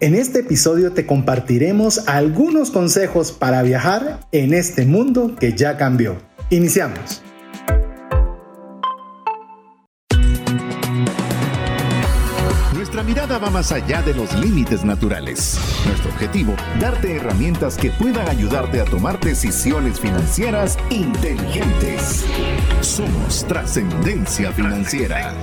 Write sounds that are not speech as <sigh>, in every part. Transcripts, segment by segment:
En este episodio te compartiremos algunos consejos para viajar en este mundo que ya cambió. Iniciamos. Nuestra mirada va más allá de los límites naturales. Nuestro objetivo, darte herramientas que puedan ayudarte a tomar decisiones financieras inteligentes. Somos trascendencia financiera.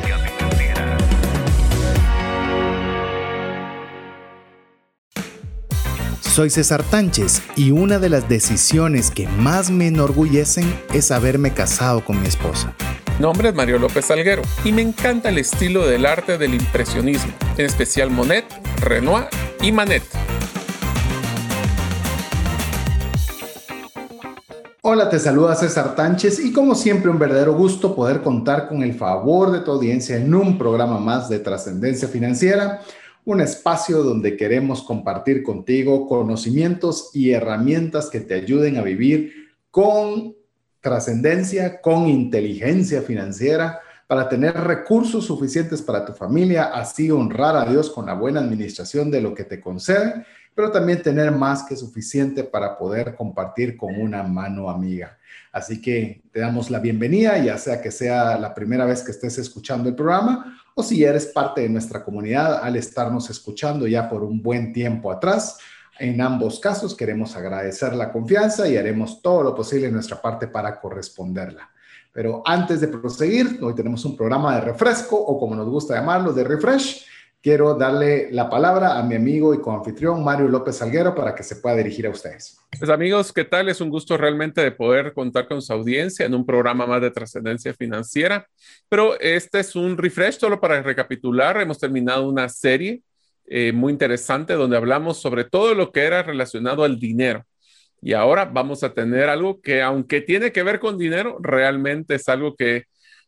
Soy César Tánchez y una de las decisiones que más me enorgullecen es haberme casado con mi esposa. Mi nombre es Mario López Alguero y me encanta el estilo del arte del impresionismo, en especial Monet, Renoir y Manet. Hola, te saluda César Tánchez y como siempre un verdadero gusto poder contar con el favor de tu audiencia en un programa más de trascendencia financiera un espacio donde queremos compartir contigo conocimientos y herramientas que te ayuden a vivir con trascendencia, con inteligencia financiera, para tener recursos suficientes para tu familia, así honrar a Dios con la buena administración de lo que te concede, pero también tener más que suficiente para poder compartir con una mano amiga. Así que te damos la bienvenida, ya sea que sea la primera vez que estés escuchando el programa o si eres parte de nuestra comunidad al estarnos escuchando ya por un buen tiempo atrás. En ambos casos queremos agradecer la confianza y haremos todo lo posible en nuestra parte para corresponderla. Pero antes de proseguir, hoy tenemos un programa de refresco o como nos gusta llamarlo, de refresh quiero darle la palabra a mi amigo y coanfitrión Mario López Salguero para que se pueda dirigir a ustedes. Pues amigos, ¿qué tal? Es un gusto realmente de poder contar con su audiencia en un programa más de trascendencia financiera. Pero este es un refresh solo para recapitular. Hemos terminado una serie eh, muy interesante donde hablamos sobre todo lo que era relacionado al dinero. Y ahora vamos a tener algo que, aunque tiene que ver con dinero, realmente es algo que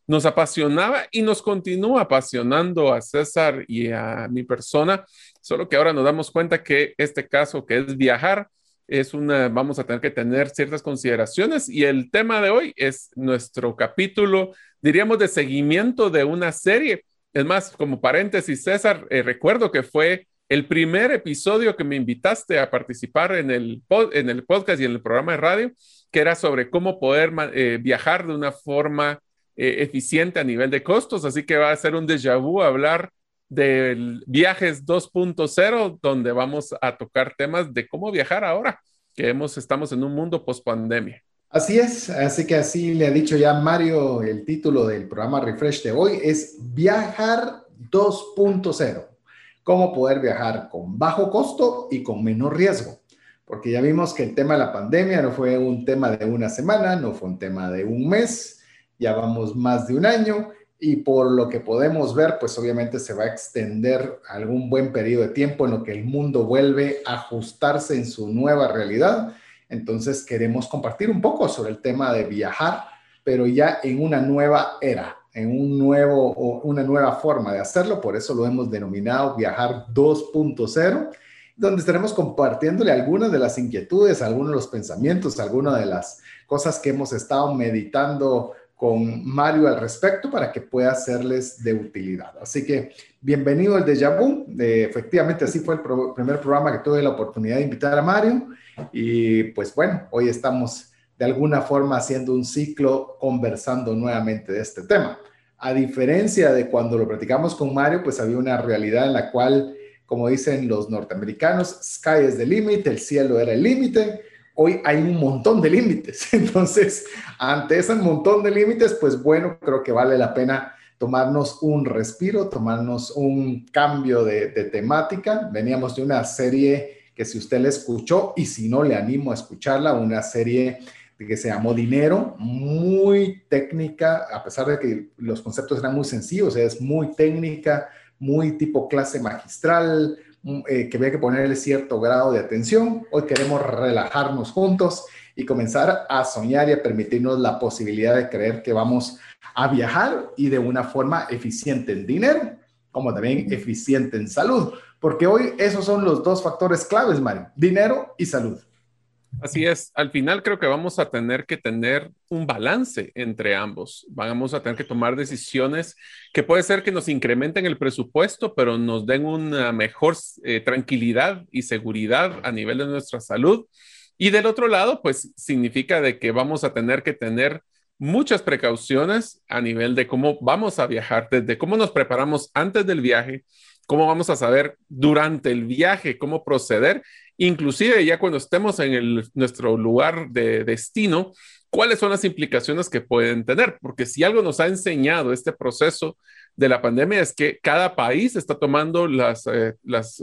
nos apasionaba y nos continúa apasionando a César y a mi persona, solo que ahora nos damos cuenta que este caso que es viajar, es una, vamos a tener que tener ciertas consideraciones y el tema de hoy es nuestro capítulo, diríamos, de seguimiento de una serie. Es más, como paréntesis, César, eh, recuerdo que fue el primer episodio que me invitaste a participar en el, en el podcast y en el programa de radio, que era sobre cómo poder eh, viajar de una forma eh, eficiente a nivel de costos, así que va a ser un déjà vu hablar del viajes 2.0, donde vamos a tocar temas de cómo viajar ahora, que hemos, estamos en un mundo post pandemia. Así es, así que así le ha dicho ya Mario, el título del programa Refresh de hoy es Viajar 2.0. Cómo poder viajar con bajo costo y con menor riesgo. Porque ya vimos que el tema de la pandemia no fue un tema de una semana, no fue un tema de un mes, ya vamos más de un año y por lo que podemos ver, pues obviamente se va a extender algún buen periodo de tiempo en lo que el mundo vuelve a ajustarse en su nueva realidad. Entonces queremos compartir un poco sobre el tema de viajar, pero ya en una nueva era, en un nuevo o una nueva forma de hacerlo, por eso lo hemos denominado viajar 2.0 donde estaremos compartiéndole algunas de las inquietudes, algunos de los pensamientos, algunas de las cosas que hemos estado meditando con Mario al respecto para que pueda serles de utilidad. Así que bienvenido al Deja Vu. efectivamente, así fue el primer programa que tuve la oportunidad de invitar a Mario. Y pues bueno, hoy estamos de alguna forma haciendo un ciclo conversando nuevamente de este tema. A diferencia de cuando lo platicamos con Mario, pues había una realidad en la cual, como dicen los norteamericanos, sky is the limit, el cielo era el límite hoy hay un montón de límites. <laughs> Entonces, ante ese montón de límites, pues bueno, creo que vale la pena tomarnos un respiro, tomarnos un cambio de, temática. Veníamos de una serie que si usted la escuchó y si no, le animo a escucharla, una serie que se llamó Dinero, muy técnica, a pesar de que los conceptos eran muy sencillos, es muy técnica, muy tipo clase magistral, eh, que había que ponerle cierto grado de atención. Hoy queremos relajarnos juntos y comenzar a soñar y a permitirnos la posibilidad de creer que vamos a viajar y de una forma eficiente en dinero, como también eficiente en salud. Porque hoy esos son los dos factores claves, Mario, dinero y salud. Así es, al final creo que vamos a tener que tener un balance entre ambos. Vamos a tener que tomar decisiones que puede ser que nos incrementen el presupuesto, pero nos den una mejor eh, tranquilidad y seguridad a nivel de nuestra salud. Y del otro lado, pues significa de que vamos a tener que tener muchas precauciones a nivel de cómo vamos a viajar, desde cómo nos preparamos antes del viaje, cómo vamos a saber durante el viaje cómo proceder, inclusive ya cuando estemos en nuestro lugar de destino, cuáles son las implicaciones que pueden tener, porque si algo nos ha enseñado este proceso de la pandemia es que cada país está tomando las, eh,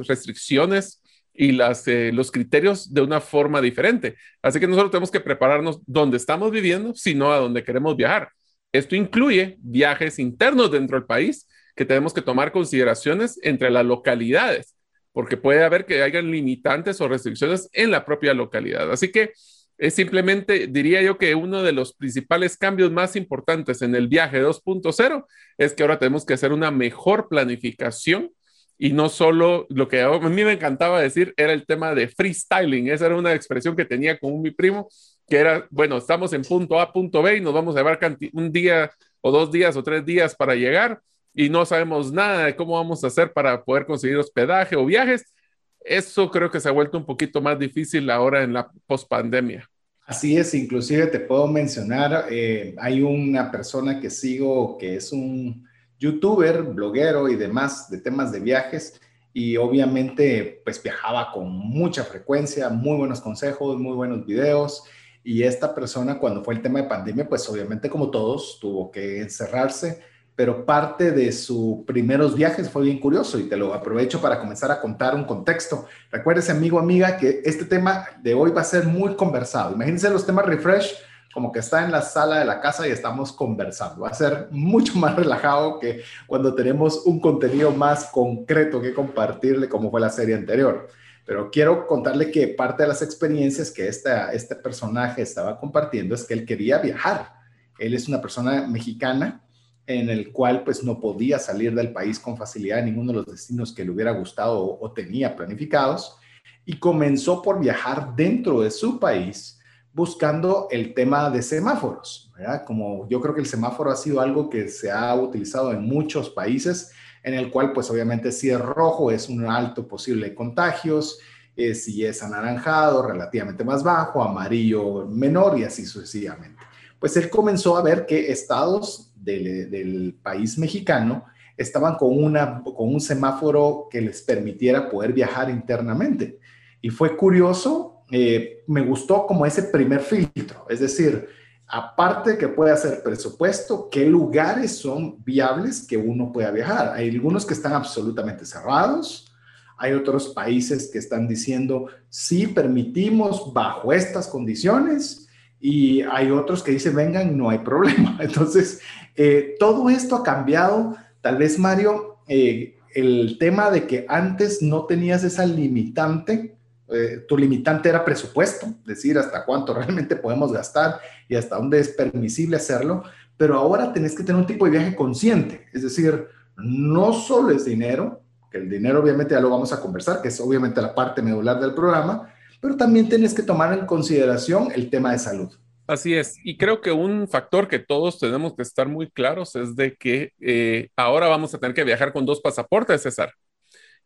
restricciones y eh, los criterios de una forma diferente. Así que nosotros tenemos que prepararnos donde estamos viviendo, sino a donde queremos viajar. Esto incluye viajes internos dentro del país que tenemos que tomar consideraciones entre las localidades, porque puede haber que hayan limitantes o restricciones en la propia localidad. Así que es simplemente, diría yo que uno de los principales cambios más importantes en el viaje 2.0 es que ahora tenemos que hacer una mejor planificación y no solo lo que a mí me encantaba decir era el tema de freestyling. Esa era una expresión que tenía con mi primo, que era, bueno, estamos en punto A, punto B y nos vamos a llevar un día o dos días o tres días para llegar y no sabemos nada de cómo vamos a hacer para poder conseguir hospedaje o viajes. Eso creo que se ha vuelto un poquito más difícil ahora en la pospandemia. Así es, inclusive te puedo mencionar, eh, hay una persona que sigo que es un youtuber, bloguero y demás de temas de viajes y obviamente pues viajaba con mucha frecuencia, muy buenos consejos, muy buenos videos y esta persona cuando fue el tema de pandemia pues obviamente como todos tuvo que encerrarse, pero parte de sus primeros viajes fue bien curioso y te lo aprovecho para comenzar a contar un contexto. Recuérdese amigo, amiga, que este tema de hoy va a ser muy conversado. Imagínense los temas refresh como que está en la sala de la casa y estamos conversando. Va a ser mucho más relajado que cuando tenemos un contenido más concreto que compartirle, como fue la serie anterior. Pero quiero contarle que parte de las experiencias que esta, este personaje estaba compartiendo es que él quería viajar. Él es una persona mexicana en el cual pues no podía salir del país con facilidad en ninguno de los destinos que le hubiera gustado o, tenía planificados y comenzó por viajar dentro de su país buscando el tema de semáforos, ¿verdad? Como yo creo que el semáforo ha sido algo que se ha utilizado en muchos países, en el cual pues obviamente si es rojo es un alto posible contagios, eh, si es anaranjado relativamente más bajo, amarillo menor y así sucesivamente. Pues él comenzó a ver que estados del, país mexicano estaban con, una, con un semáforo que les permitiera poder viajar internamente. Y fue curioso eh, me gustó como ese primer filtro, es decir, aparte que puede hacer presupuesto, qué lugares son viables que uno pueda viajar. Hay algunos que están absolutamente cerrados, hay otros países que están diciendo, sí, permitimos bajo estas condiciones, y hay otros que dicen, vengan, no hay problema. <laughs> Entonces, eh, todo esto ha cambiado. Tal vez, Mario, eh, el tema de que antes no tenías esa limitante eh, tu limitante era presupuesto, decir hasta cuánto realmente podemos gastar y hasta dónde es permisible hacerlo, pero ahora tenés que tener un tipo de viaje consciente, es decir, no solo es dinero, que el dinero obviamente ya lo vamos a conversar, que es obviamente la parte medular del programa, pero también tienes que tomar en consideración el tema de salud. Así es, y creo que un factor que todos tenemos que estar muy claros es de que eh, ahora vamos a tener que viajar con dos pasaportes, César.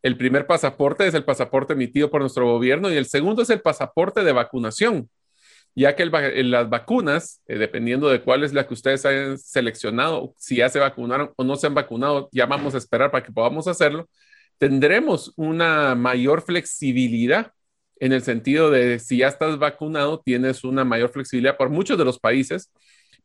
El primer pasaporte es el pasaporte emitido por nuestro gobierno y el segundo es el pasaporte de vacunación, ya que las vacunas, eh, dependiendo de cuál es la que ustedes hayan seleccionado, si ya se vacunaron o no se han vacunado, ya vamos a esperar para que podamos hacerlo, tendremos una mayor flexibilidad en el sentido de si ya estás vacunado, tienes una mayor flexibilidad por muchos de los países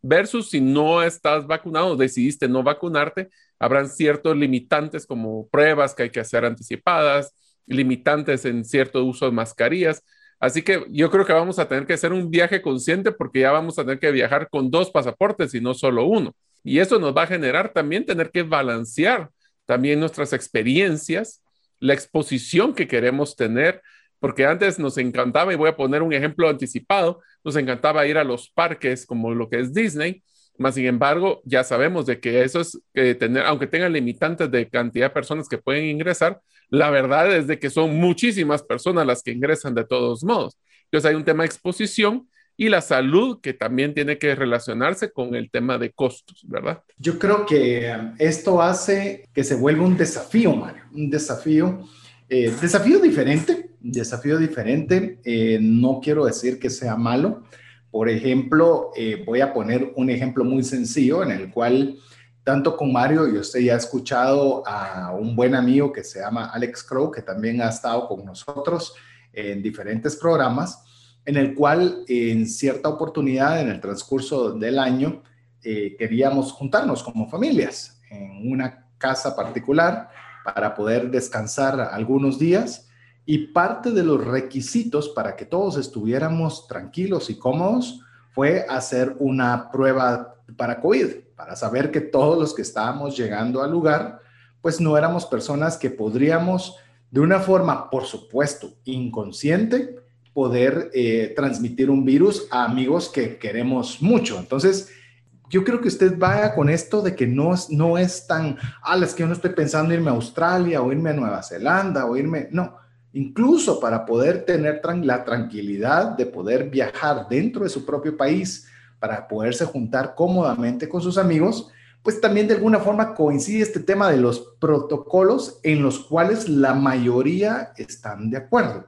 versus si no estás vacunado, decidiste no vacunarte, habrán ciertos limitantes como pruebas que hay que hacer anticipadas, limitantes en cierto uso de mascarillas. Así que yo creo que vamos a tener que hacer un viaje consciente porque ya vamos a tener que viajar con dos pasaportes y no solo uno. Y eso nos va a generar también tener que balancear también nuestras experiencias, la exposición que queremos tener, porque antes nos encantaba, y voy a poner un ejemplo anticipado, nos encantaba ir a los parques como lo que es Disney, más sin embargo, ya sabemos de que eso es tener, aunque tengan limitantes de cantidad de personas que pueden ingresar, la verdad es de que son muchísimas personas las que ingresan de todos modos. Entonces hay un tema de exposición y la salud que también tiene que relacionarse con el tema de costos, ¿verdad? Yo creo que um, esto hace que se vuelva un desafío, Mario, un desafío, eh, desafío diferente, desafío diferente, eh, no quiero decir que sea malo. Por ejemplo, eh, voy a poner un ejemplo muy sencillo en el cual tanto con Mario y usted ya ha escuchado a un buen amigo que se llama Alex Crow, que también ha estado con nosotros en diferentes programas en el cual en cierta oportunidad en el transcurso del año eh, queríamos juntarnos como familias en una casa particular para poder descansar algunos días y parte de los requisitos para que todos estuviéramos tranquilos y cómodos fue hacer una prueba para COVID, para saber que todos los que estábamos llegando al lugar, pues no éramos personas que podríamos de una forma, por supuesto, inconsciente, poder eh, transmitir un virus a amigos que queremos mucho. Entonces, yo creo que usted vaya con esto de que no, no es tan, ah, es que yo no estoy pensando irme a Australia o irme a Nueva Zelanda o irme, no, incluso para poder tener la tranquilidad de poder viajar dentro de su propio país, para poderse juntar cómodamente con sus amigos, pues también de alguna forma coincide este tema de los protocolos en los cuales la mayoría están de acuerdo.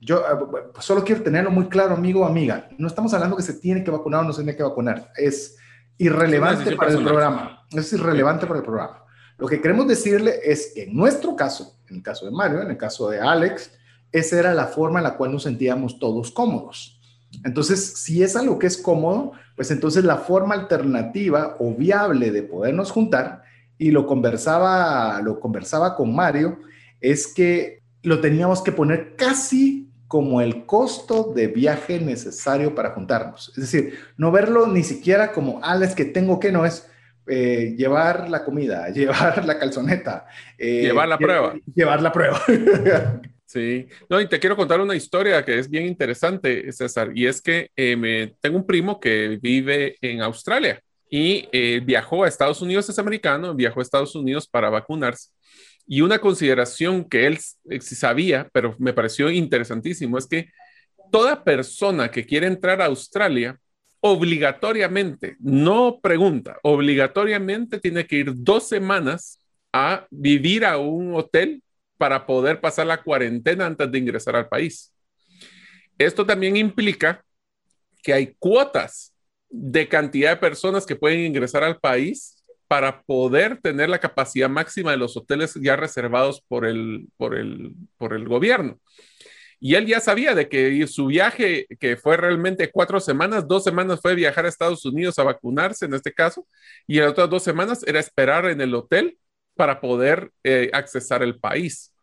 Yo eh, pues, solo quiero tenerlo muy claro, amigo o amiga. No estamos hablando que se tiene que vacunar o no se tiene que vacunar. Es irrelevante para el programa. Es irrelevante para el programa. Lo que queremos decirle es que en nuestro caso, en el caso de Mario, en el caso de Alex, esa era la forma en la cual nos sentíamos todos cómodos. Entonces, si es algo que es cómodo, pues entonces la forma alternativa o viable de podernos juntar, y lo conversaba, lo conversaba con Mario, es que lo teníamos que poner casi como el costo de viaje necesario para juntarnos. Es decir, no verlo ni siquiera como, ah, que tengo que, no es eh, llevar la comida, <laughs> llevar la calzoneta. Eh, llevar la prueba. Llevar la prueba. <laughs> sí, no, y te quiero contar una historia que es bien interesante, César, y es que eh, me, tengo un primo que vive en Australia y viajó a Estados Unidos, es americano, viajó a Estados Unidos para vacunarse y una consideración que él sabía, pero me pareció interesantísimo, es que toda persona que quiere entrar a Australia, obligatoriamente, no pregunta, obligatoriamente tiene que ir dos semanas a vivir a un hotel para poder pasar la cuarentena antes de ingresar al país. Esto también implica que hay cuotas de cantidad de personas que pueden ingresar al país para poder tener la capacidad máxima de los hoteles ya reservados por el, por el, por el gobierno. Y él ya sabía de que su viaje, que fue realmente cuatro semanas, dos semanas fue viajar a Estados Unidos a vacunarse en este caso, y las otras dos semanas era esperar en el hotel para poder eh, accesar el país.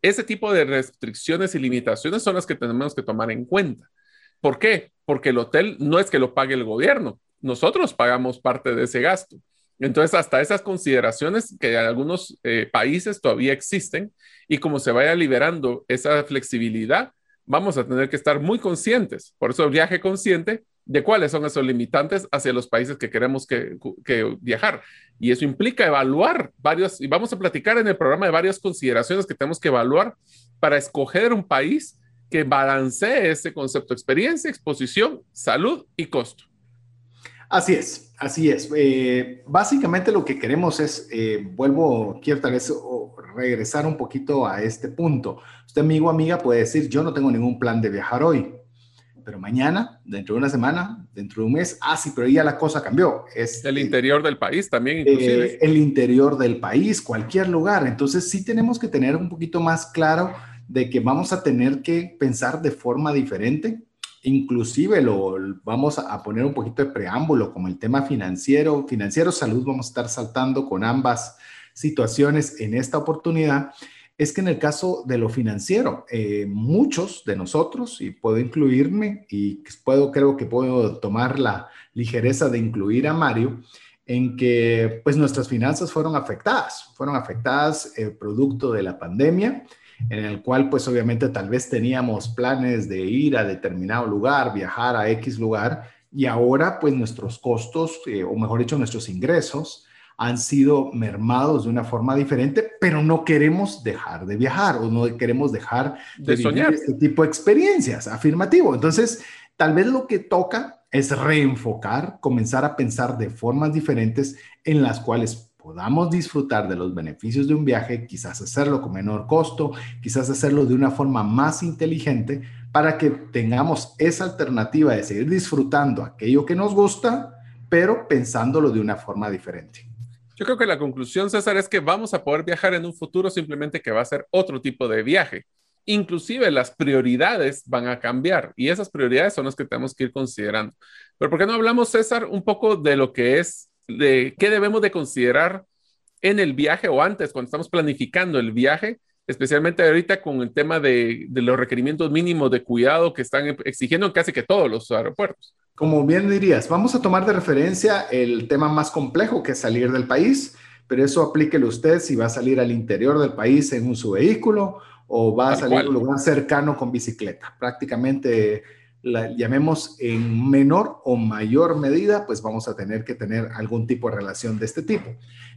Ese tipo de restricciones y limitaciones son las que tenemos que tomar en cuenta. ¿Por qué? Porque el hotel no es que lo pague el gobierno, nosotros pagamos parte de ese gasto. Entonces, hasta esas consideraciones que en algunos eh, países todavía existen y como se vaya liberando esa flexibilidad, vamos a tener que estar muy conscientes. Por eso, viaje consciente de cuáles son esos limitantes hacia los países que queremos que, viajar. Y eso implica evaluar varios, y vamos a platicar en el programa de varias consideraciones que tenemos que evaluar para escoger un país que balancee ese concepto experiencia, exposición, salud y costo. Así es, así es. Eh, básicamente lo que queremos es, eh, vuelvo, quiero tal vez regresar un poquito a este punto. Usted, amigo amiga, puede decir, yo no tengo ningún plan de viajar hoy, pero mañana, dentro de una semana, dentro de un mes, ah, sí, pero ya la cosa cambió. Es el interior del país también, inclusive. Eh, el interior del país, cualquier lugar. Entonces sí tenemos que tener un poquito más claro de que vamos a tener que pensar de forma diferente Inclusive lo vamos a poner un poquito de preámbulo como el tema financiero, financiero salud, vamos a estar saltando con ambas situaciones en esta oportunidad. Es que en el caso de lo financiero, eh, muchos de nosotros, y puedo incluirme, y puedo, creo que puedo tomar la ligereza de incluir a Mario, en que pues nuestras finanzas fueron afectadas, fueron afectadas eh, producto de la pandemia, en el cual pues obviamente tal vez teníamos planes de ir a determinado lugar, viajar a X lugar y ahora pues nuestros costos, eh, o mejor dicho, nuestros ingresos han sido mermados de una forma diferente, pero no queremos dejar de viajar o no queremos dejar de, de soñar este tipo de experiencias. Afirmativo. Entonces, tal vez lo que toca es reenfocar, comenzar a pensar de formas diferentes en las cuales podamos disfrutar de los beneficios de un viaje, quizás hacerlo con menor costo, quizás hacerlo de una forma más inteligente para que tengamos esa alternativa de seguir disfrutando aquello que nos gusta, pero pensándolo de una forma diferente. Yo creo que la conclusión, César, es que vamos a poder viajar en un futuro simplemente que va a ser otro tipo de viaje. Inclusive las prioridades van a cambiar y esas prioridades son las que tenemos que ir considerando. Pero ¿por qué no hablamos, César, un poco de lo que es de qué debemos de considerar en el viaje o antes, cuando estamos planificando el viaje, especialmente ahorita con el tema de, de los requerimientos mínimos de cuidado que están exigiendo en casi que todos los aeropuertos. Como bien dirías, vamos a tomar de referencia el tema más complejo que es salir del país, pero eso aplíquelo usted si va a salir al interior del país en un su vehículo o va a salir a un lugar cercano con bicicleta. Prácticamente la llamemos en menor o mayor medida, pues vamos a tener que tener algún tipo de relación de este tipo.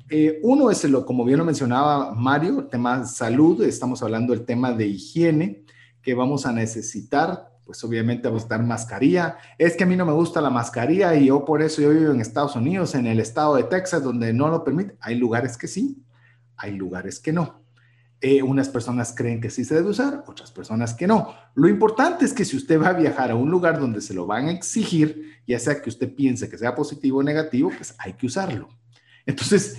Eh, uno es, lo, como bien lo mencionaba Mario, el tema salud, estamos hablando del tema de higiene, que vamos a necesitar, pues obviamente vamos a estar mascarilla. Es que a mí no me gusta la mascarilla y yo por eso yo vivo en Estados Unidos, en el estado de Texas, donde no lo permite. Hay lugares que sí, hay lugares que no. Eh, unas personas creen que sí se debe usar, otras personas que no. Lo importante es que si usted va a viajar a un lugar donde se lo van a exigir, ya sea que usted piense que sea positivo o negativo, pues hay que usarlo. Entonces,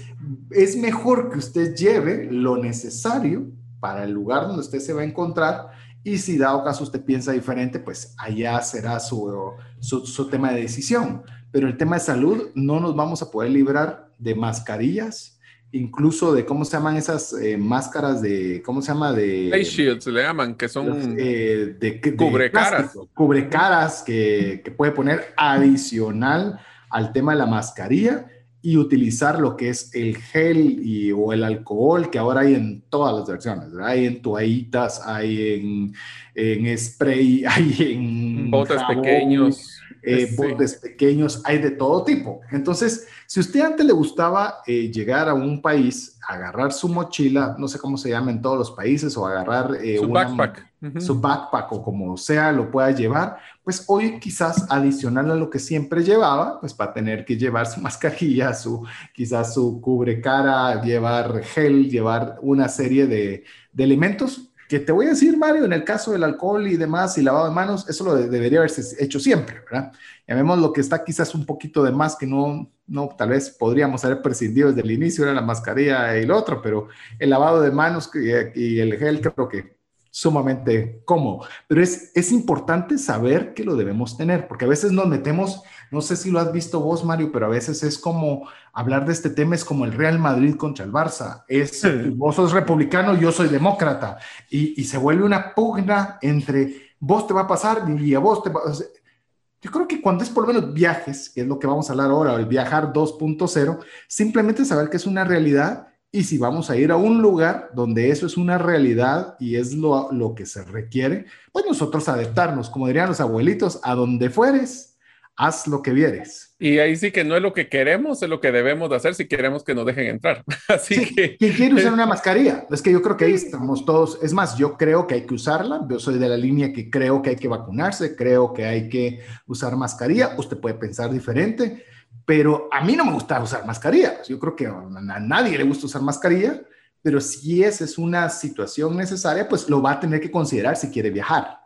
es mejor que usted lleve lo necesario para el lugar donde usted se va a encontrar y si dado caso usted piensa diferente, pues allá será su, su, su tema de decisión. Pero el tema de salud no nos vamos a poder librar de mascarillas, incluso de cómo se llaman esas eh, máscaras de, ¿cómo se llama? De face shields le llaman, que son eh, de, de, cubrecaras, cubrecaras que, que, puede poner adicional al tema de la mascarilla y utilizar lo que es el gel y, o el alcohol que ahora hay en todas las versiones, ¿verdad? hay en toallitas, hay en, en spray, <laughs> hay en jabón, pequeños eh, sí. botes pequeños, hay de todo tipo. Entonces, si usted antes le gustaba eh, llegar a un país, agarrar su mochila, no sé cómo se llama en todos los países, o agarrar eh, su, una, backpack. Uh -huh. su backpack o como sea lo pueda llevar, pues hoy quizás adicional a lo que siempre llevaba, pues va a tener que llevar su <laughs> mascarilla, su, quizás su cubre cara, llevar gel, llevar una serie de, de elementos te voy a decir, Mario, en el caso del alcohol y demás y lavado de manos, eso lo de, debería haberse hecho siempre, ¿verdad? Llamemos lo que está quizás un poquito de más que no, no, tal vez podríamos haber prescindido desde el inicio, era la mascarilla y el otro, pero el lavado de manos y el gel creo que sumamente cómodo. Pero es, es importante saber que lo debemos tener, porque a veces nos metemos, no sé si lo has visto vos, Mario, pero a veces es como hablar de este tema, es como el Real Madrid contra el Barça. Es, sí. vos sos republicano, yo soy demócrata, y, y, se vuelve una pugna entre vos te va a pasar y a vos te va a... Yo creo que cuando es por lo menos viajes, que es lo que vamos a hablar ahora, el viajar 2.0, simplemente saber que es una realidad y si vamos a ir a un lugar donde eso es una realidad y es lo, lo, que se requiere, pues nosotros adaptarnos, como dirían los abuelitos, a donde fueres, haz lo que vieres. Y ahí sí que no es lo que queremos, es lo que debemos de hacer si queremos que nos dejen entrar. <laughs> Así sí, que... ¿Quién quiere usar una mascarilla? Es que yo creo que ahí estamos todos. Es más, yo creo que hay que usarla. Yo soy de la línea que creo que hay que vacunarse, creo que hay que usar mascarilla. Usted puede pensar diferente pero a mí no me gusta usar mascarilla. Yo creo que a nadie le gusta usar mascarilla, pero si esa es una situación necesaria, pues lo va a tener que considerar si quiere viajar.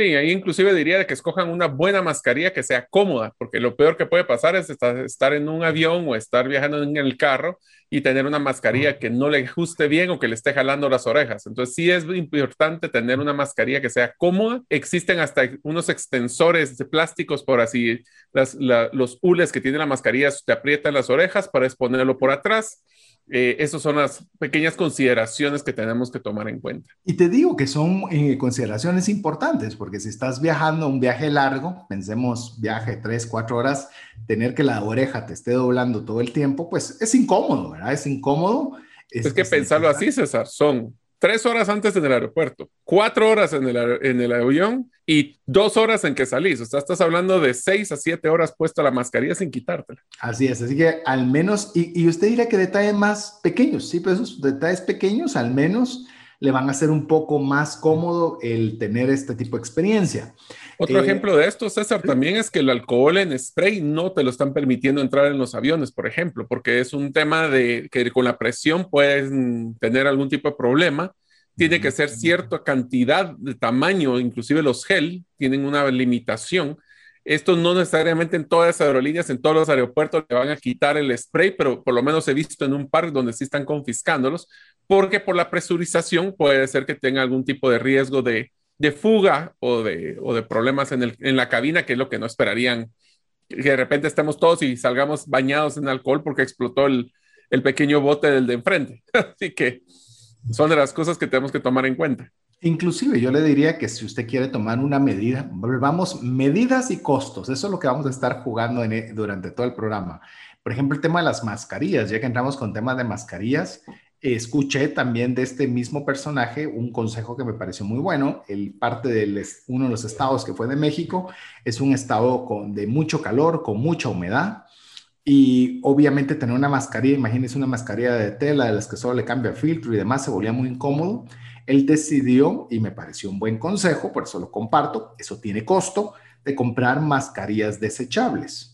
Sí, ahí inclusive diría que escojan una buena mascarilla que sea cómoda, porque lo peor que puede pasar es estar en un avión o estar viajando en el carro y tener una mascarilla que no le ajuste bien o que le esté jalando las orejas. Entonces sí es importante tener una mascarilla que sea cómoda. Existen hasta unos extensores de plásticos por así, las, la, los hules que tiene la mascarilla te aprietan las orejas para exponerlo por atrás. Eh, esas son las pequeñas consideraciones que tenemos que tomar en cuenta. Y te digo que son eh, consideraciones importantes, porque si estás viajando un viaje largo, pensemos viaje tres, cuatro horas, tener que la oreja te esté doblando todo el tiempo, pues es incómodo, ¿verdad? Es incómodo. Es, es que pensarlo así, César, son tres horas antes en el aeropuerto, cuatro horas en el, en el avión y dos horas en que salís. O sea, estás hablando de seis a siete horas puesta la mascarilla sin quitártela. Así es, así que al menos, y, y usted dirá que detalles más pequeños, sí, pero esos detalles pequeños al menos le van a hacer un poco más cómodo el tener este tipo de experiencia. Otro eh, ejemplo de esto, César, también es que el alcohol en spray no te lo están permitiendo entrar en los aviones, por ejemplo, porque es un tema de que con la presión pueden tener algún tipo de problema. Tiene que ser cierta cantidad de tamaño, inclusive los gel tienen una limitación. Esto no necesariamente en todas las aerolíneas, en todos los aeropuertos le van a quitar el spray, pero por lo menos he visto en un par donde sí están confiscándolos, porque por la presurización puede ser que tenga algún tipo de riesgo de, de fuga o de, o de problemas en, el, en, la cabina, que es lo que no esperarían, que de repente estemos todos y salgamos bañados en alcohol porque explotó el, el pequeño bote del de enfrente. <laughs> Así que son de las cosas que tenemos que tomar en cuenta. Inclusive yo le diría que si usted quiere tomar una medida, vamos, medidas y costos, eso es lo que vamos a estar jugando durante todo el programa. Por ejemplo, el tema de las mascarillas, ya que entramos con temas de mascarillas, escuché también de este mismo personaje un consejo que me pareció muy bueno. El parte de uno de los estados que fue de México es un estado con, de mucho calor, con mucha humedad. Y obviamente tener una mascarilla, imagínense una mascarilla de tela de las que solo le cambia filtro y demás, se volvía muy incómodo. Él decidió, y me pareció un buen consejo, por eso lo comparto, eso tiene costo, de comprar mascarillas desechables.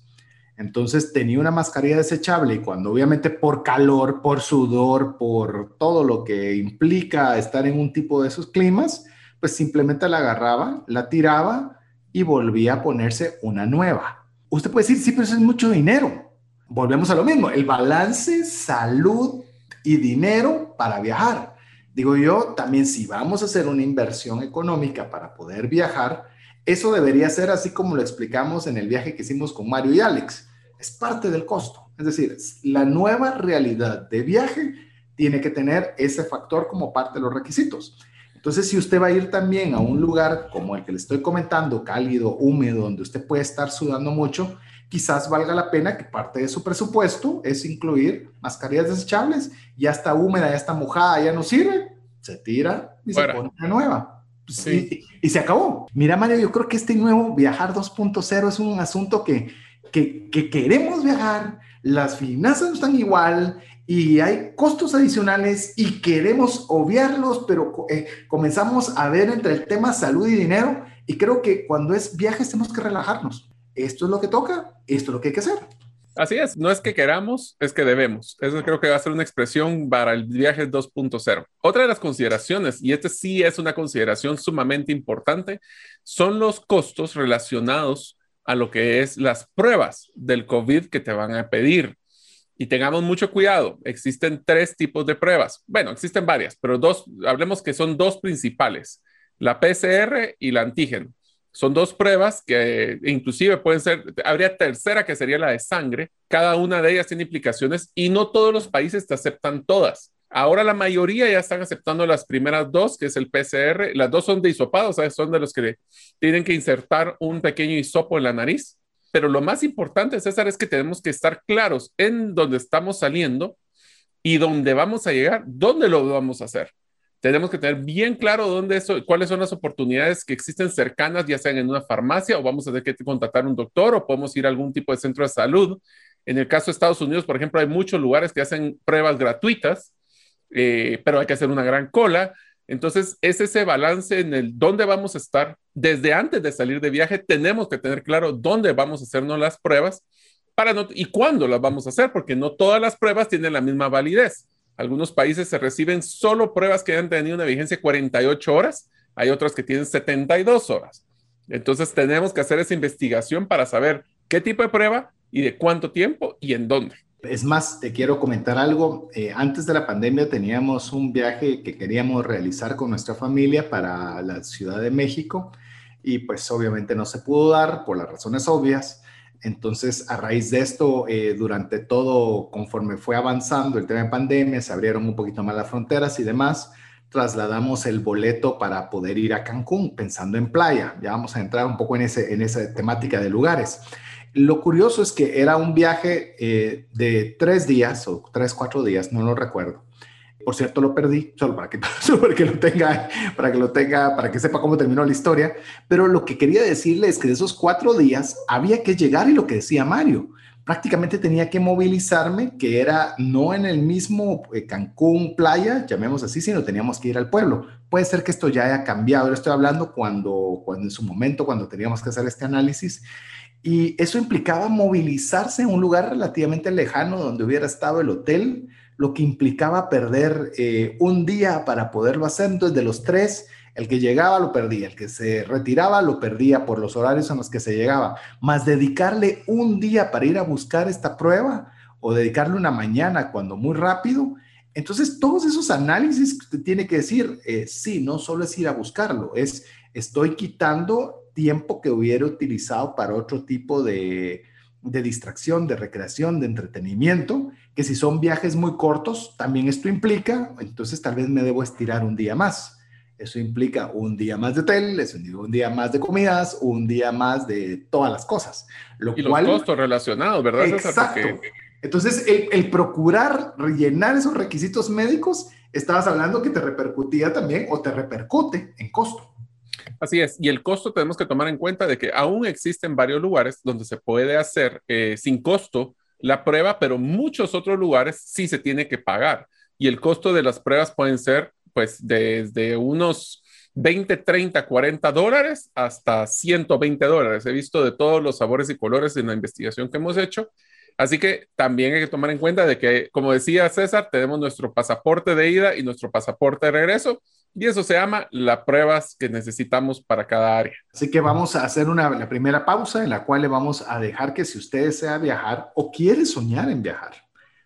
Entonces tenía una mascarilla desechable y cuando obviamente por calor, por sudor, por todo lo que implica estar en un tipo de esos climas, pues simplemente la agarraba, la tiraba y volvía a ponerse una nueva. Usted puede decir, sí, pero eso es mucho dinero. Volvemos a lo mismo, el balance, salud y dinero para viajar. Digo yo, también si vamos a hacer una inversión económica para poder viajar, eso debería ser así como lo explicamos en el viaje que hicimos con Mario y Alex. Es parte del costo. Es decir, la nueva realidad de viaje tiene que tener ese factor como parte de los requisitos. Entonces, si usted va a ir también a un lugar como el que le estoy comentando, cálido, húmedo, donde usted puede estar sudando mucho, quizás valga la pena que parte de su presupuesto es incluir mascarillas desechables. Ya está húmeda, ya está mojada, ya no sirve, se tira y se pone una nueva. Y, se acabó. Mira, Mario, yo creo que este nuevo Viajar 2.0 es un asunto que, que, queremos viajar, las finanzas no están igual y hay costos adicionales y queremos obviarlos, pero eh, comenzamos a ver entre el tema salud y dinero y creo que cuando es viajes tenemos que relajarnos. Esto es lo que toca, esto es lo que hay que hacer. Así es, no es que queramos, es que debemos. Eso creo que va a ser una expresión para el viaje 2.0. Otra de las consideraciones, y este sí es una consideración sumamente importante, son los costos relacionados a lo que es las pruebas del COVID que te van a pedir. Y tengamos mucho cuidado, existen tres tipos de pruebas. Bueno, existen varias, pero dos, hablemos que son dos principales, la PCR y la antígeno. Son dos pruebas que inclusive pueden ser, habría tercera que sería la de sangre. Cada una de ellas tiene implicaciones y no todos los países te aceptan todas. Ahora la mayoría ya están aceptando las primeras dos, que es el PCR. Las dos son de hisopado, ¿sabes? Son de los que tienen que insertar un pequeño hisopo en la nariz. Pero lo más importante, César, es que tenemos que estar claros en dónde estamos saliendo y dónde vamos a llegar, dónde lo vamos a hacer tenemos que tener bien claro dónde eso, cuáles son las oportunidades que existen cercanas, ya sean en una farmacia o vamos a tener que contratar un doctor o podemos ir a algún tipo de centro de salud. En el caso de Estados Unidos, por ejemplo, hay muchos lugares que hacen pruebas gratuitas, eh, pero hay que hacer una gran cola. Entonces, es ese balance en el dónde vamos a estar. Desde antes de salir de viaje, tenemos que tener claro dónde vamos a hacernos las pruebas para no, y cuándo las vamos a hacer, porque no todas las pruebas tienen la misma validez. Algunos países se reciben solo pruebas que han tenido una vigencia de 48 horas, hay otros que tienen 72 horas. Entonces tenemos que hacer esa investigación para saber qué tipo de prueba y de cuánto tiempo y en dónde. Es más, te quiero comentar algo. Eh, antes de la pandemia teníamos un viaje que queríamos realizar con nuestra familia para la Ciudad de México y pues obviamente no se pudo dar por las razones obvias. Entonces, a raíz de esto, eh, durante todo, conforme fue avanzando el tema de pandemia, se abrieron un poquito más las fronteras y demás, trasladamos el boleto para poder ir a Cancún, pensando en playa. Ya vamos a entrar un poco en, esa temática de lugares. Lo curioso es que era un viaje eh, de tres días o tres, cuatro días, no lo recuerdo, por cierto lo perdí, solo para que, <laughs> solo que lo tenga, para que lo tenga, para que sepa cómo terminó la historia. Pero lo que quería decirle es que de esos cuatro días había que llegar y lo que decía Mario, prácticamente tenía que movilizarme, que era no en el mismo eh, Cancún playa, llamemos así, sino teníamos que ir al pueblo. Puede ser que esto ya haya cambiado, lo estoy hablando cuando, cuando en su momento, cuando teníamos que hacer este análisis, y eso implicaba movilizarse en un lugar relativamente lejano donde hubiera estado el hotel, lo que implicaba perder eh, un día para poderlo hacer. Entonces, de los tres, el que llegaba lo perdía, el que se retiraba lo perdía por los horarios en los que se llegaba, más dedicarle un día para ir a buscar esta prueba o dedicarle una mañana cuando muy rápido. Entonces, todos esos análisis que usted tiene que decir, eh, sí, no solo es ir a buscarlo, es estoy quitando tiempo que hubiera utilizado para otro tipo de, de distracción, de recreación, de entretenimiento, que si son viajes muy cortos, también esto implica, entonces tal vez me debo estirar un día más. Eso implica un día más de hotel, un día más de comidas, un día más de todas las cosas. Lo y los costos relacionados, ¿verdad? Exacto. Entonces, el, procurar rellenar esos requisitos médicos, estabas hablando que te repercutía también o te repercute en costo. Así es, y el costo tenemos que tomar en cuenta de que aún existen varios lugares donde se puede hacer eh, sin costo la prueba, pero muchos otros lugares sí se tiene que pagar. Y el costo de las pruebas pueden ser pues desde unos 20, 30, 40 dólares hasta 120 dólares. He visto de todos los sabores y colores en la investigación que hemos hecho. Así que también hay que tomar en cuenta de que, como decía César, tenemos nuestro pasaporte de ida y nuestro pasaporte de regreso. Y eso se llama las pruebas que necesitamos para cada área. Así que vamos a hacer una, la primera pausa en la cual le vamos a dejar que si usted desea viajar o quiere soñar en viajar,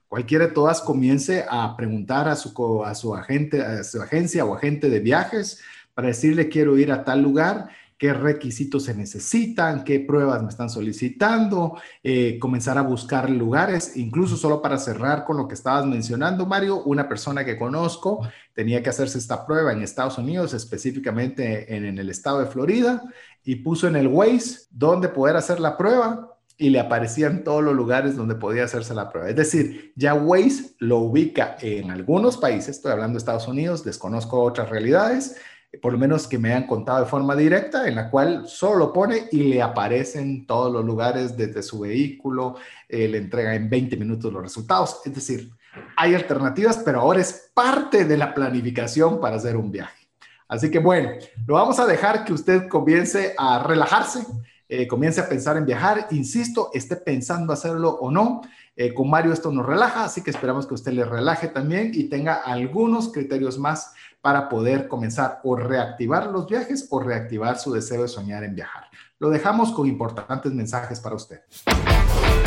cualquiera de todas comience a preguntar a su, a su agente, a su agencia o agente de viajes para decirle quiero ir a tal lugar, qué requisitos se necesitan, qué pruebas me están solicitando, eh, comenzar a buscar lugares, incluso solo para cerrar con lo que estabas mencionando, Mario, una persona que conozco tenía que hacerse esta prueba en Estados Unidos, específicamente en, el estado de Florida, y puso en el Waze dónde poder hacer la prueba y le aparecían todos los lugares donde podía hacerse la prueba. Es decir, ya Waze lo ubica en algunos países, estoy hablando de Estados Unidos, desconozco otras realidades, por lo menos que me han contado de forma directa, en la cual solo lo pone y le aparecen todos los lugares desde su vehículo, eh, le entrega en 20 minutos los resultados. Es decir, hay alternativas, pero ahora es parte de la planificación para hacer un viaje. Así que bueno, lo vamos a dejar que usted comience a relajarse eh, comience a pensar en viajar, insisto, esté pensando hacerlo o no. Eh, con Mario esto nos relaja, así que esperamos que usted le relaje también y tenga algunos criterios más para poder comenzar o reactivar los viajes o reactivar su deseo de soñar en viajar. Lo dejamos con importantes mensajes para usted.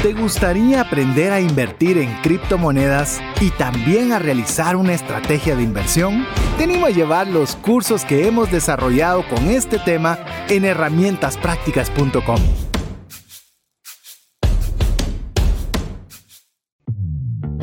¿Te gustaría aprender a invertir en criptomonedas y también a realizar una estrategia de inversión? Te animo a llevar los cursos que hemos desarrollado con este tema en herramientasprácticas.com.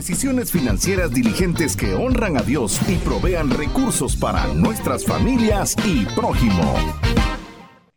Decisiones financieras diligentes que honran a Dios y provean recursos para nuestras familias y prójimo.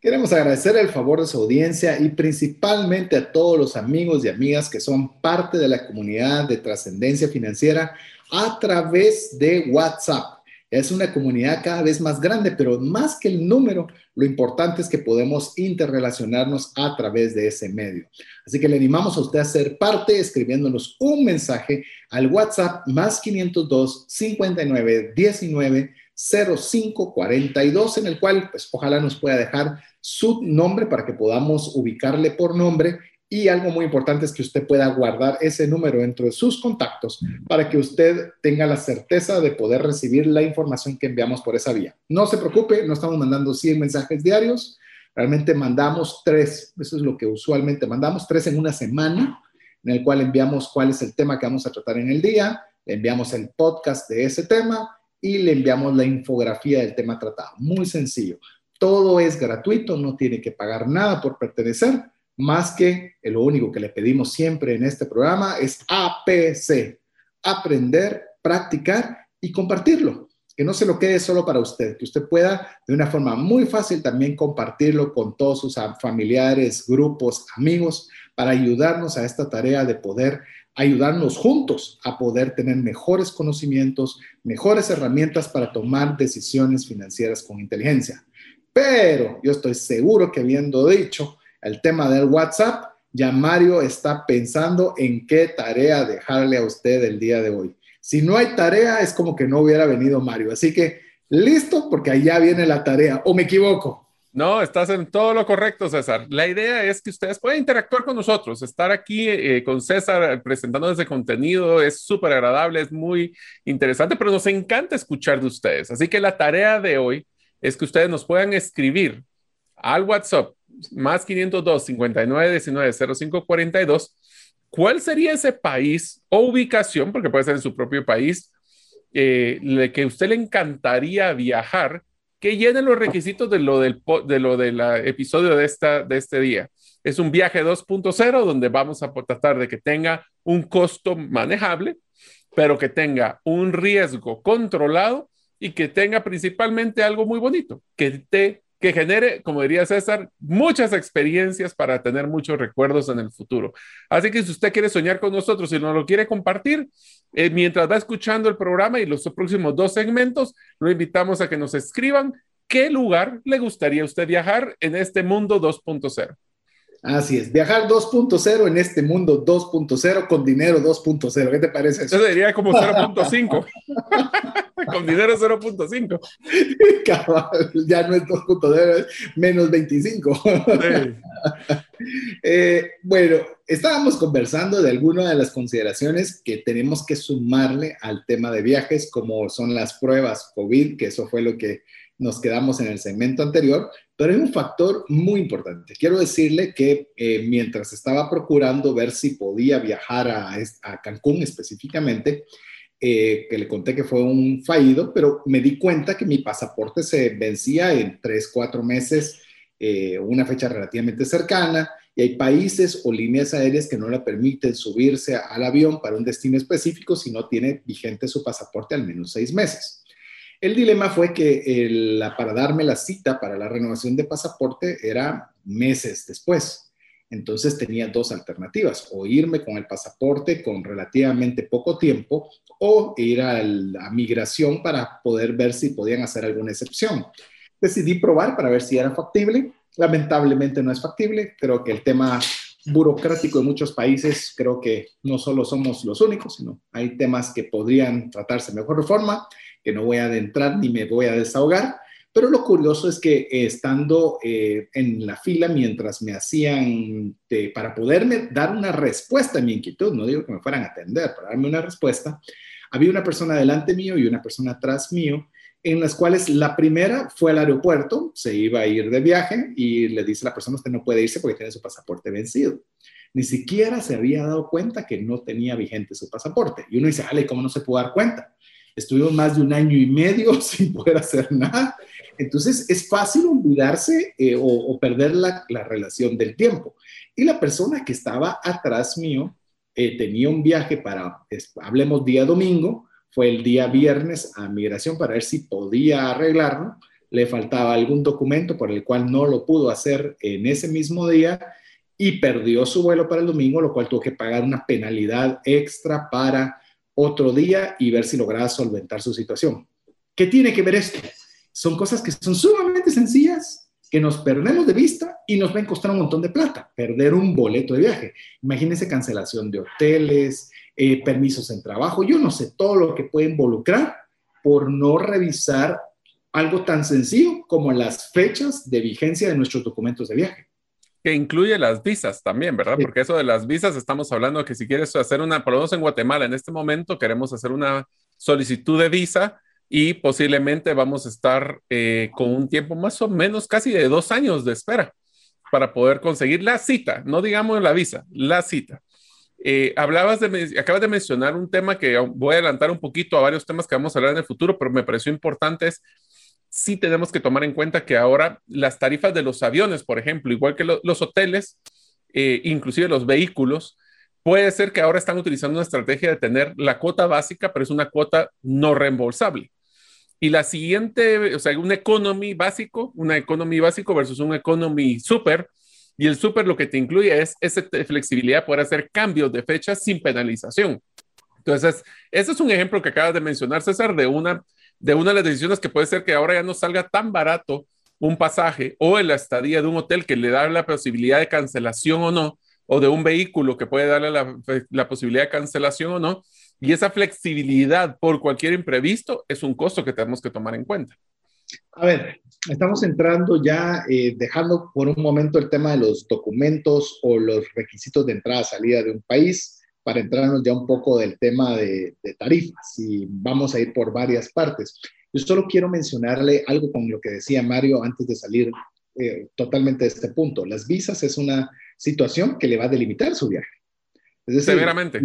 Queremos agradecer el favor de su audiencia y principalmente a todos los amigos y amigas que son parte de la comunidad de trascendencia financiera a través de WhatsApp. Es una comunidad cada vez más grande, pero más que el número, lo importante es que podemos interrelacionarnos a través de ese medio. Así que le animamos a usted a ser parte escribiéndonos un mensaje al WhatsApp más 502 59 19 05 42, en el cual pues ojalá nos pueda dejar su nombre para que podamos ubicarle por nombre y algo muy importante es que usted pueda guardar ese número dentro de sus contactos para que usted tenga la certeza de poder recibir la información que enviamos por esa vía. No se preocupe, no estamos mandando 100 mensajes diarios, realmente mandamos tres, eso es lo que usualmente mandamos, tres en una semana, en el cual enviamos cuál es el tema que vamos a tratar en el día, enviamos el podcast de ese tema y le enviamos la infografía del tema tratado. Muy sencillo. Todo es gratuito, no tiene que pagar nada por pertenecer, más que lo único que le pedimos siempre en este programa es aprender, practicar y compartirlo. Que no se lo quede solo para usted, que usted pueda de una forma muy fácil también compartirlo con todos sus familiares, grupos, amigos, para ayudarnos a esta tarea de poder ayudarnos juntos a poder tener mejores conocimientos, mejores herramientas para tomar decisiones financieras con inteligencia. Pero yo estoy seguro que habiendo dicho el tema del WhatsApp, ya Mario está pensando en qué tarea dejarle a usted el día de hoy. Si no hay tarea, es como que no hubiera venido Mario. Así que listo, porque allá viene la tarea. ¿O me equivoco? No, estás en todo lo correcto, César. La idea es que ustedes puedan interactuar con nosotros. Estar aquí eh, con César presentando ese contenido es súper agradable, es muy interesante, pero nos encanta escuchar de ustedes. Así que la tarea de hoy es que ustedes nos puedan escribir al WhatsApp más 502 59 19 05 42 cuál sería ese país o ubicación, porque puede ser en su propio país, eh, que usted le encantaría viajar que llenen los requisitos de lo del, de lo del episodio de, esta, de este día. Es un viaje 2.0 donde vamos a tratar de que tenga un costo manejable, pero que tenga un riesgo controlado y que tenga principalmente algo muy bonito, que te que genere, como diría César, muchas experiencias para tener muchos recuerdos en el futuro. Así que si usted quiere soñar con nosotros y nos lo quiere compartir, eh, mientras va escuchando el programa y los próximos dos segmentos, lo invitamos a que nos escriban qué lugar le gustaría a usted viajar en este mundo 2.0. Así es, viajar 2.0 en este mundo 2.0 con dinero 2.0. ¿Qué te parece eso? Eso sería como 0.5. <laughs> con dinero 0.5. <laughs> ya no es 2.0, es menos 25. <laughs> Eh, bueno, estábamos conversando de algunas de las consideraciones que tenemos que sumarle al tema de viajes, como son las pruebas COVID, que eso fue lo que nos quedamos en el segmento anterior, pero hay un factor muy importante. Quiero decirle que eh, mientras estaba procurando ver si podía viajar a, Cancún específicamente, eh, que le conté que fue un fallido, pero me di cuenta que mi pasaporte se vencía en tres, cuatro meses, eh, una fecha relativamente cercana, y hay países o líneas aéreas que no le permiten subirse al avión para un destino específico si no tiene vigente su pasaporte al menos seis meses. El dilema fue que para darme la cita para la renovación de pasaporte era meses después. Entonces tenía dos alternativas, o irme con el pasaporte con relativamente poco tiempo o ir a la migración para poder ver si podían hacer alguna excepción. Decidí probar para ver si era factible. Lamentablemente no es factible. Creo que el tema burocrático de muchos países, creo que no solo somos los únicos, sino hay temas que podrían tratarse mejor de forma que no voy a adentrar ni me voy a desahogar, pero lo curioso es que eh, estando eh, en la fila mientras me hacían, para poderme dar una respuesta a mi inquietud, no digo que me fueran a atender, para darme una respuesta, había una persona delante mío y una persona atrás mío, en las cuales la primera fue al aeropuerto, se iba a ir de viaje y le dice a la persona, usted no puede irse porque tiene su pasaporte vencido. Ni siquiera se había dado cuenta que no tenía vigente su pasaporte. Y uno dice, Ale, ¿cómo no se pudo dar cuenta? Estuvimos más de un año y medio <laughs> sin poder hacer nada. Entonces es fácil olvidarse eh, o, perder la, relación del tiempo. Y la persona que estaba atrás mío eh, tenía un viaje para, hablemos día domingo, fue el día viernes a migración para ver si podía arreglarlo. Le faltaba algún documento por el cual no lo pudo hacer en ese mismo día y perdió su vuelo para el domingo, lo cual tuvo que pagar una penalidad extra para otro día y ver si lograba solventar su situación. ¿Qué tiene que ver esto? Son cosas que son sumamente sencillas, que nos perdemos de vista y nos ven costar un montón de plata, perder un boleto de viaje. Imagínense cancelación de hoteles, eh, permisos en trabajo, yo no sé todo lo que puede involucrar por no revisar algo tan sencillo como las fechas de vigencia de nuestros documentos de viaje que incluye las visas también, ¿verdad? Porque eso de las visas estamos hablando que si quieres hacer una, por lo menos en Guatemala en este momento queremos hacer una solicitud de visa y posiblemente vamos a estar eh, con un tiempo más o menos casi de dos años de espera para poder conseguir la cita, no digamos la visa, la cita. Eh, hablabas de, acabas de mencionar un tema que voy a adelantar un poquito a varios temas que vamos a hablar en el futuro, pero me pareció importante es sí tenemos que tomar en cuenta que ahora las tarifas de los aviones, por ejemplo, igual que los hoteles, eh, inclusive los vehículos, puede ser que ahora están utilizando una estrategia de tener la cuota básica, pero es una cuota no reembolsable. Y la siguiente, o sea, un economy básico, una economy básico versus un economy super, y el super lo que te incluye es esa flexibilidad poder hacer cambios de fecha sin penalización. Entonces, ese es un ejemplo que acabas de mencionar, César, de una, de una de las decisiones que puede ser que ahora ya no salga tan barato un pasaje o en la estadía de un hotel que le da la posibilidad de cancelación o no, o de un vehículo que puede darle la, posibilidad de cancelación o no. Y esa flexibilidad por cualquier imprevisto es un costo que tenemos que tomar en cuenta. A ver, estamos entrando ya, eh, dejando por un momento el tema de los documentos o los requisitos de entrada-salida de un país, para entrarnos ya un poco del tema de, tarifas y vamos a ir por varias partes. Yo solo quiero mencionarle algo con lo que decía Mario antes de salir eh, totalmente de este punto. Las visas es una situación que le va a delimitar su viaje. Es decir, Severamente.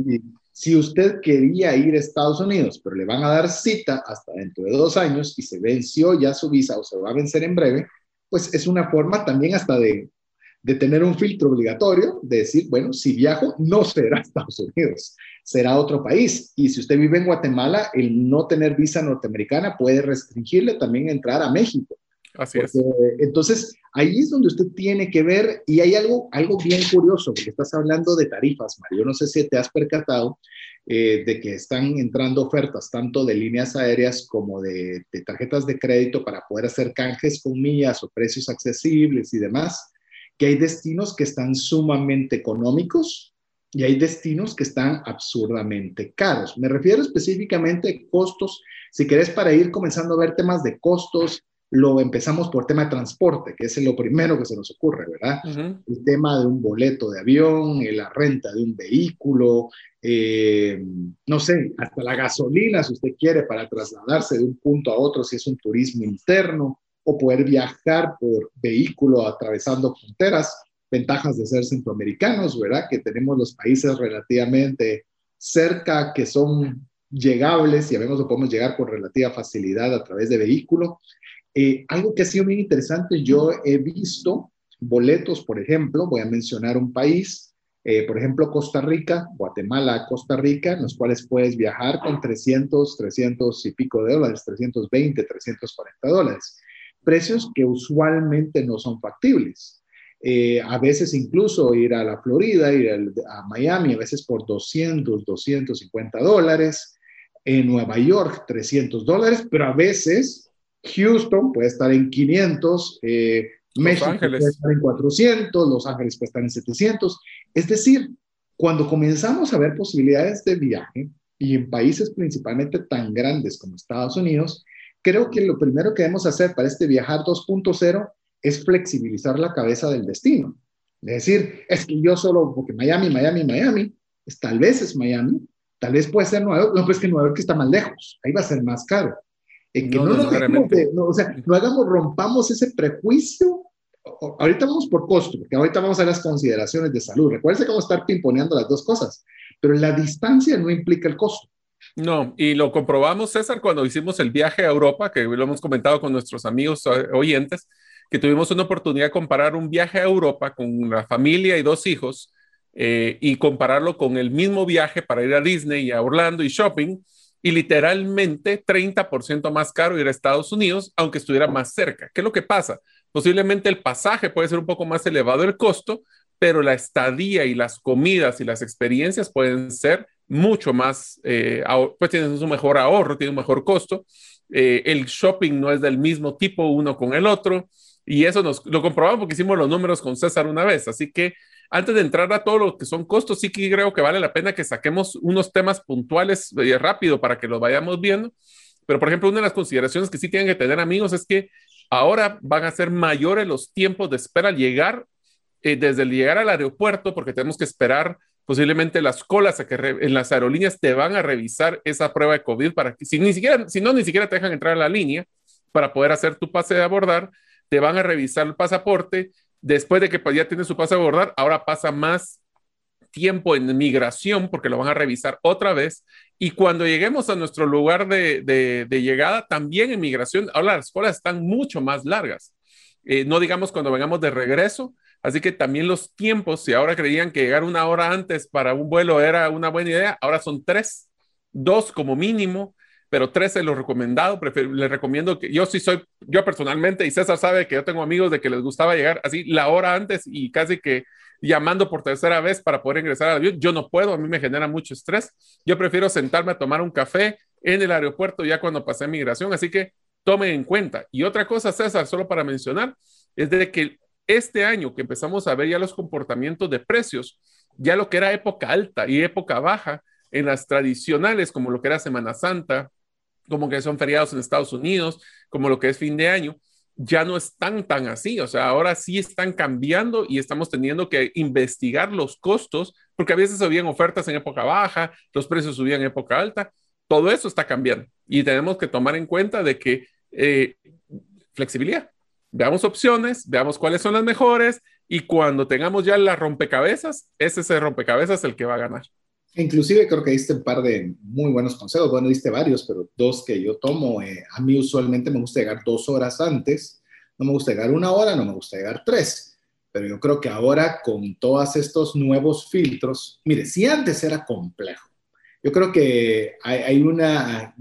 Si usted quería ir a Estados Unidos, pero le van a dar cita hasta dentro de dos años y se venció ya su visa o se va a vencer en breve, pues es una forma también hasta de, de tener un filtro obligatorio, de decir, bueno, si viajo, no será <laughs> Estados Unidos, será otro país. Y si usted vive en Guatemala, el no tener visa norteamericana puede restringirle también entrar a México. Así es. Entonces, ahí es donde usted tiene que ver, y hay algo, algo bien curioso, porque estás hablando de tarifas, Mario. No sé si te has percatado eh, de que están entrando ofertas tanto de líneas aéreas como de, de, tarjetas de crédito para poder hacer canjes con millas o precios accesibles y demás, que hay destinos que están sumamente económicos y hay destinos que están absurdamente caros. Me refiero específicamente a costos, si querés, para ir comenzando a ver temas de costos lo empezamos por tema de transporte, que es lo primero que se nos ocurre, ¿verdad? El tema de un boleto de avión, eh, la renta de un vehículo, eh, no sé, hasta la gasolina, si usted quiere, para trasladarse de un punto a otro, si es un turismo interno, o poder viajar por vehículo atravesando fronteras, ventajas de ser centroamericanos, ¿verdad? Que tenemos los países relativamente cerca, que son llegables y a veces podemos llegar con relativa facilidad a través de vehículo. Eh, algo que ha sido muy interesante, yo he visto boletos, por ejemplo, voy a mencionar un país, eh, por ejemplo, Costa Rica, Guatemala, Costa Rica, en los cuales puedes viajar con 300, 300 y pico de dólares, 320, 340 dólares. Precios que usualmente no son factibles. Eh, a veces incluso ir a la Florida, ir a Miami, a veces por 200, 250 dólares. En Nueva York, 300 dólares, pero a veces Houston puede estar en 500, eh, México puede estar en 400, Los Ángeles puede estar en 700. Es decir, cuando comenzamos a ver posibilidades de viaje y en países principalmente tan grandes como Estados Unidos, creo que lo primero que debemos hacer para este viajar 2.0 es flexibilizar la cabeza del destino. Es decir, es que yo solo, porque Miami, Miami, Miami, es, tal vez es Miami, tal vez puede ser Nueva York, no, pues que Nueva York está más lejos, ahí va a ser más caro no, no, o sea, no hagamos, rompamos ese prejuicio. Ahorita vamos por costo, porque ahorita vamos a las consideraciones de salud. Recuerden que vamos a estar pimponeando las dos cosas, pero la distancia no implica el costo. No, y lo comprobamos, César, cuando hicimos el viaje a Europa, que lo hemos comentado con nuestros amigos eh, oyentes, que tuvimos una oportunidad de comparar un viaje a Europa con la familia y dos hijos eh, y compararlo con el mismo viaje para ir a Disney y a Orlando y shopping y literalmente 30% más caro ir a Estados Unidos, aunque estuviera más cerca. ¿Qué es lo que pasa? Posiblemente el pasaje puede ser un poco más elevado el costo, pero la estadía y las comidas y las experiencias pueden ser mucho más, eh, pues tienen un mejor ahorro, tienen un mejor costo. Eh, el shopping no es del mismo tipo uno con el otro. Y eso nos lo comprobamos porque hicimos los números con César una vez. Así que antes de entrar a todo lo que son costos, sí que creo que vale la pena que saquemos unos temas puntuales eh, rápido para que los vayamos viendo. Pero, por ejemplo, una de las consideraciones que sí tienen que tener amigos es que ahora van a ser mayores los tiempos de espera al llegar, eh, desde el llegar al aeropuerto, porque tenemos que esperar posiblemente las colas en las aerolíneas te van a revisar esa prueba de COVID para que, si ni siquiera, si no, ni siquiera te dejan entrar a la línea para poder hacer tu pase de abordar, te van a revisar el pasaporte, después de que pues, ya tiene su pase a abordar, ahora pasa más tiempo en migración porque lo van a revisar otra vez. Y cuando lleguemos a nuestro lugar de, de, llegada, también en migración, ahora las colas están mucho más largas. Eh, no digamos cuando vengamos de regreso. Así que también los tiempos, si ahora creían que llegar una hora antes para un vuelo era una buena idea, ahora son tres, dos como mínimo pero tres es lo recomendado. les recomiendo que yo sí soy, yo personalmente, y César sabe que yo tengo amigos de que les gustaba llegar así la hora antes y casi que llamando por tercera vez para poder ingresar al avión. Yo no puedo, a mí me genera mucho estrés. Yo prefiero sentarme a tomar un café en el aeropuerto ya cuando pasé migración, así que tomen en cuenta. Y otra cosa, César, solo para mencionar, es de que este año que empezamos a ver ya los comportamientos de precios, ya lo que era época alta y época baja en las tradicionales, como lo que era Semana Santa, como que son feriados en Estados Unidos, como lo que es fin de año, ya no están tan así. O sea, ahora sí están cambiando y estamos teniendo que investigar los costos, porque a veces subían ofertas en época baja, los precios subían en época alta. Todo eso está cambiando y tenemos que tomar en cuenta de que eh, flexibilidad. Veamos opciones, veamos cuáles son las mejores y cuando tengamos ya la rompecabezas, ese es el rompecabezas el que va a ganar. Inclusive creo que diste un par de muy buenos consejos, bueno, diste varios, pero dos que yo tomo, eh, a mí usualmente me gusta llegar dos horas antes, no me gusta llegar una hora, no me gusta llegar tres, pero yo creo que ahora con todos estos nuevos filtros, mire, si antes era complejo, yo creo que hay, una,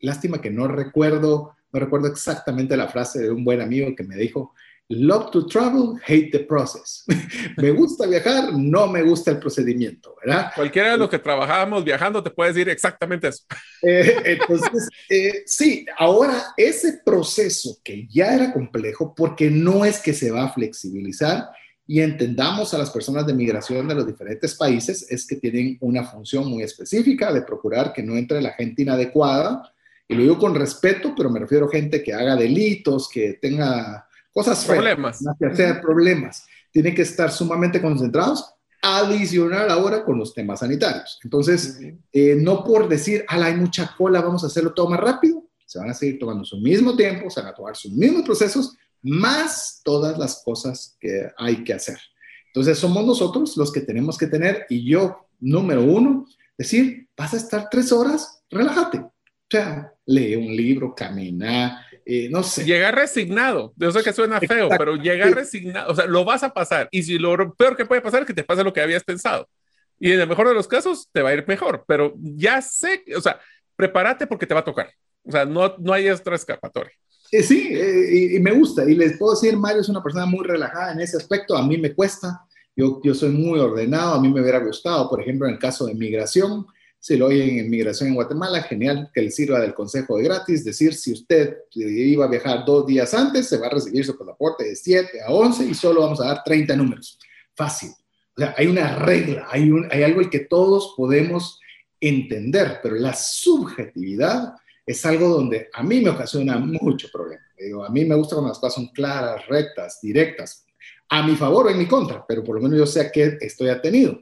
lástima que no recuerdo, no recuerdo exactamente la frase de un buen amigo que me dijo, Love to travel, hate the process. <laughs> me gusta viajar, no me gusta el procedimiento, ¿verdad? Cualquiera de los que trabajábamos viajando te puede decir exactamente eso. <laughs> Eh, entonces, eh, sí, ahora ese proceso que ya era complejo, porque no es que se va a flexibilizar y entendamos a las personas de migración de los diferentes países, es que tienen una función muy específica de procurar que no entre la gente inadecuada. Y lo digo con respeto, pero me refiero a gente que haga delitos, que tenga cosas problemas. hacer problemas. Tienen que estar sumamente concentrados, adicional ahora con los temas sanitarios. Entonces, eh, no por decir, ala, hay mucha cola, vamos a hacerlo todo más rápido, se van a seguir tomando su mismo tiempo, se van a tomar sus mismos procesos, más todas las cosas que hay que hacer. Entonces, somos nosotros los que tenemos que tener, y yo, número uno, decir, vas a estar tres horas, relájate. O sea, lee un libro, camina, eh, no sé. Llegar resignado, yo sé que suena feo, pero llegar resignado, o sea, lo vas a pasar. Y si lo peor que puede pasar es que te pase lo que habías pensado. Y en el mejor de los casos te va a ir mejor, pero ya sé, o sea, prepárate porque te va a tocar. O sea, no, no hay otra escapatoria. Eh, sí, eh, y, me gusta. Y les puedo decir, Mario es una persona muy relajada en ese aspecto. A mí me cuesta. Yo, yo soy muy ordenado. A mí me hubiera gustado, por ejemplo, en el caso de migración, si lo oyen en Migración en Guatemala, genial que le sirva del consejo de gratis, decir si usted iba a viajar dos días antes, se va a recibir su pasaporte de 7 a 11 y solo vamos a dar 30 números. Fácil. O sea, hay una regla, hay, un, hay algo que todos podemos entender, pero la subjetividad es algo donde a mí me ocasiona mucho problema. Digo, a mí me gusta cuando las cosas son claras, rectas, directas, a mi favor o en mi contra, pero por lo menos yo sé a qué estoy atenido.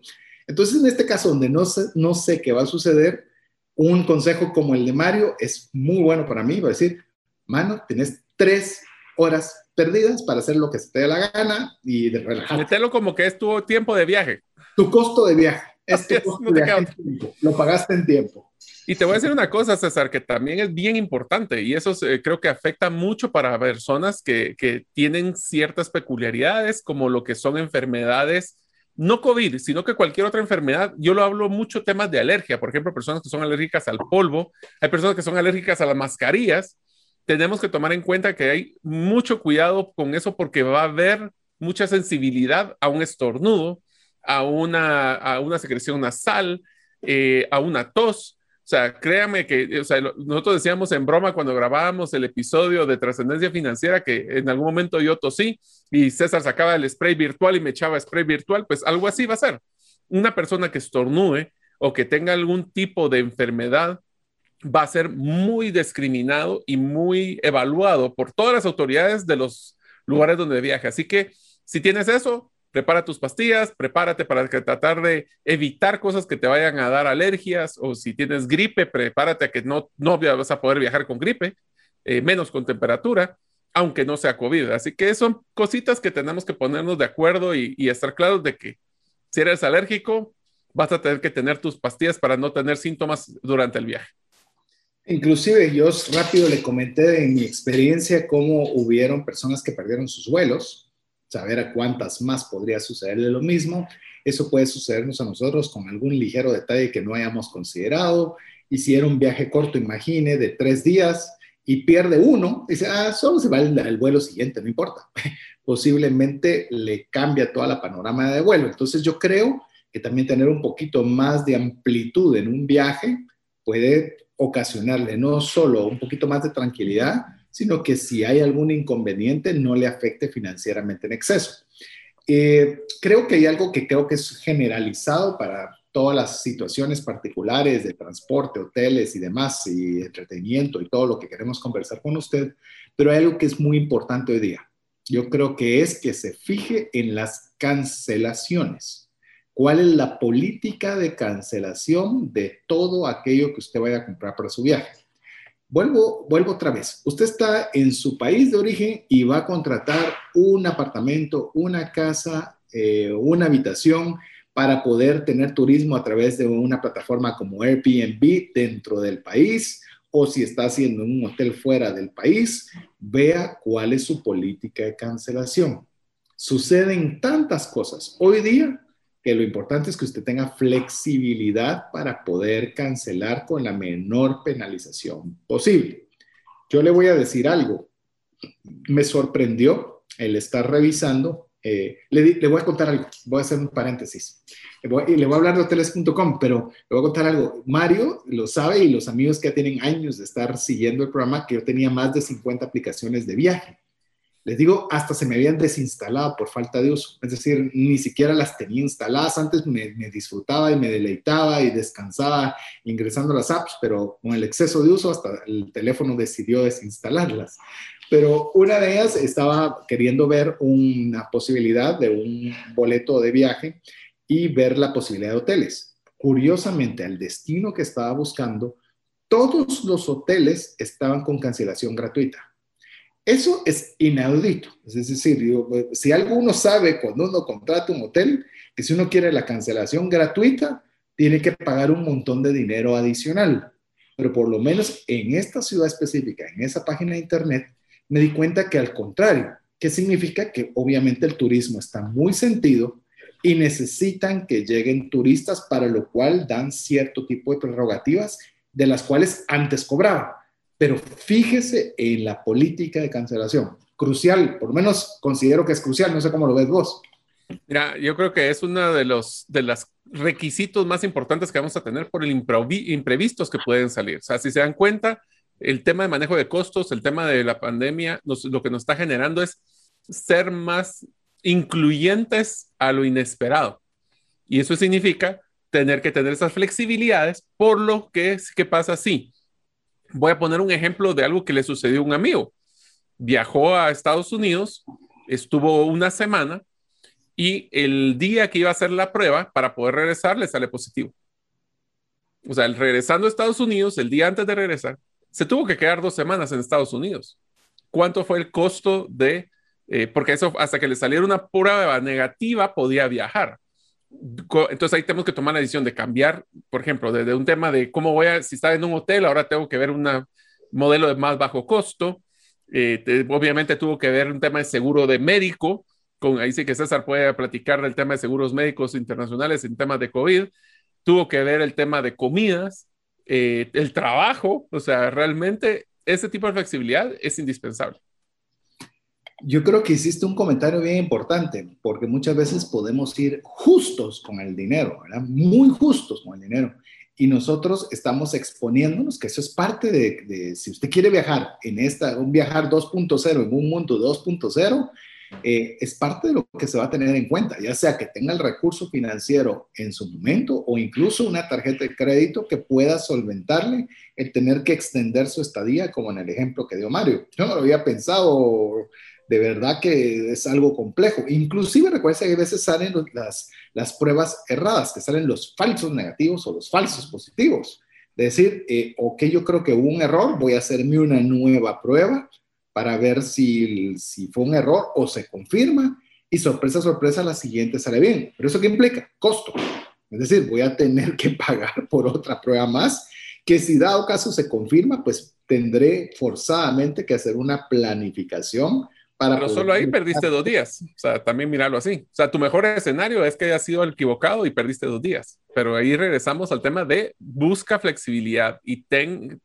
Entonces, en este caso, donde no sé, no sé qué va a suceder, un consejo como el de Mario es muy bueno para mí. Va a decir, mano, tienes tres horas perdidas para hacer lo que se te dé la gana y de relajarte. Mételo como que es tu tiempo de viaje. Tu costo de viaje. <laughs> Este costo de viaje lo pagaste en tiempo. Y te voy a decir una cosa, César, que también es bien importante y eso eh, creo que afecta mucho para personas que, que tienen ciertas peculiaridades, como lo que son enfermedades no COVID, sino que cualquier otra enfermedad, yo lo hablo mucho temas de alergia, por ejemplo, personas que son alérgicas al polvo, hay personas que son alérgicas a las mascarillas, tenemos que tomar en cuenta que hay mucho cuidado con eso porque va a haber mucha sensibilidad a un estornudo, a una, a una secreción nasal, eh, a una tos. O sea, créame que, o sea, nosotros decíamos en broma cuando grabábamos el episodio de trascendencia financiera que en algún momento yo tosí y César sacaba el spray virtual y me echaba spray virtual, pues algo así va a ser. Una persona que estornude o que tenga algún tipo de enfermedad va a ser muy discriminado y muy evaluado por todas las autoridades de los lugares donde viaja. Así que si tienes eso, prepara tus pastillas, prepárate para tratar de evitar cosas que te vayan a dar alergias o si tienes gripe, prepárate a que no, no vas a poder viajar con gripe, eh, menos con temperatura, aunque no sea COVID. Así que son cositas que tenemos que ponernos de acuerdo y, estar claros de que Si eres alérgico, vas a tener que tener tus pastillas para no tener síntomas durante el viaje. Inclusive yo rápido le comenté en mi experiencia cómo hubieron personas que perdieron sus vuelos, saber a cuántas más podría sucederle lo mismo. Eso puede sucedernos a nosotros con algún ligero detalle que no hayamos considerado. Y si era un viaje corto, imagine, de tres días y pierde uno, dice, ah, solo se va el, vuelo siguiente, no importa. <laughs> Posiblemente le cambia toda la panorama de vuelo. Entonces yo creo que también tener un poquito más de amplitud en un viaje puede ocasionarle no solo un poquito más de tranquilidad, sino que si hay algún inconveniente no le afecte financieramente en exceso. Eh, creo que hay algo que creo que es generalizado para todas las situaciones particulares de transporte, hoteles y demás, y entretenimiento y todo lo que queremos conversar con usted, pero hay algo que es muy importante hoy día. Yo creo que es que se fije en las cancelaciones cuál es la política de cancelación de todo aquello que usted vaya a comprar para su viaje. Vuelvo, vuelvo otra vez. Usted está en su país de origen y va a contratar un apartamento, una casa, eh, una habitación para poder tener turismo a través de una plataforma como Airbnb dentro del país o si está haciendo un hotel fuera del país, vea cuál es su política de cancelación. Suceden tantas cosas. Hoy día que lo importante es que usted tenga flexibilidad para poder cancelar con la menor penalización posible. Yo le voy a decir algo. Me sorprendió el estar revisando. Eh, le, voy a contar algo. Voy a hacer un paréntesis. Le voy, le voy a hablar de hoteles.com, pero le voy a contar algo. Mario lo sabe y los amigos que tienen años de estar siguiendo el programa, que yo tenía más de 50 aplicaciones de viaje les digo, hasta se me habían desinstalado por falta de uso. Es decir, ni siquiera las tenía instaladas. Antes me, disfrutaba y me deleitaba y descansaba ingresando las apps, pero con el exceso de uso hasta el teléfono decidió desinstalarlas. Pero una de ellas estaba queriendo ver una posibilidad de un boleto de viaje y ver la posibilidad de hoteles. Curiosamente, al destino que estaba buscando, todos los hoteles estaban con cancelación gratuita eso es inaudito. Es decir, si alguno sabe cuando uno contrata un hotel, que si uno quiere la cancelación gratuita, tiene que pagar un montón de dinero adicional. Pero por lo menos en esta ciudad específica, en esa página de internet, me di cuenta que al contrario, que significa que obviamente el turismo está muy sentido y necesitan que lleguen turistas, para lo cual dan cierto tipo de prerrogativas de las cuales antes cobraban. Pero fíjese en la política de cancelación. Crucial, por lo menos considero que es crucial, no sé cómo lo ves vos. Mira, yo creo que es uno de los de los requisitos más importantes que vamos a tener por el imprevistos que pueden salir. O sea, si se dan cuenta, el tema de manejo de costos, el tema de la pandemia, lo que nos está generando es ser más incluyentes a lo inesperado. Y eso significa tener que tener esas flexibilidades, por lo que, ¿qué pasa? Sí, Voy a poner un ejemplo de algo que le sucedió a un amigo. Viajó a Estados Unidos, estuvo una semana y el día que iba a hacer la prueba para poder regresar le sale positivo. O sea, regresando a Estados Unidos, el día antes de regresar, se tuvo que quedar dos semanas en Estados Unidos. ¿Cuánto fue el costo de, eh, porque eso hasta que le saliera una prueba negativa podía viajar? Entonces ahí tenemos que tomar la decisión de cambiar, por ejemplo, de, un tema de cómo voy a, si está en un hotel, ahora tengo que ver un modelo de más bajo costo. Eh, obviamente tuvo que ver un tema de seguro de médico, con, ahí sí que César puede platicar del tema de seguros médicos internacionales en temas de COVID. Tuvo que ver el tema de comidas, eh, el trabajo, o sea, realmente ese tipo de flexibilidad es indispensable. Yo creo que hiciste un comentario bien importante, porque muchas veces podemos ir justos con el dinero, ¿verdad? Muy justos con el dinero. Y nosotros estamos exponiéndonos, que eso es parte de, si usted quiere viajar en esta, un viajar 2.0, en un mundo 2.0, eh, es parte de lo que se va a tener en cuenta, ya sea que tenga el recurso financiero en su momento o incluso una tarjeta de crédito que pueda solventarle el tener que extender su estadía, como en el ejemplo que dio Mario. Yo no lo había pensado de verdad que es algo complejo. Inclusive recuerda que a veces salen las, las pruebas erradas, que salen los falsos negativos o los falsos positivos. De decir, eh, ok, yo creo que hubo un error, voy a hacerme una nueva prueba para ver si, si fue un error o se confirma. y sorpresa, sorpresa, la siguiente sale bien. ¿Pero eso qué implica? Costo. Es decir, voy a tener que pagar <laughs> por otra prueba más, que si dado caso se confirma, pues tendré forzadamente que hacer una planificación para... Pero solo ahí perdiste dos días. O sea, también mirarlo así. O sea, tu mejor escenario es que hayas sido equivocado y perdiste dos días. Pero ahí regresamos al tema de busca flexibilidad y ten,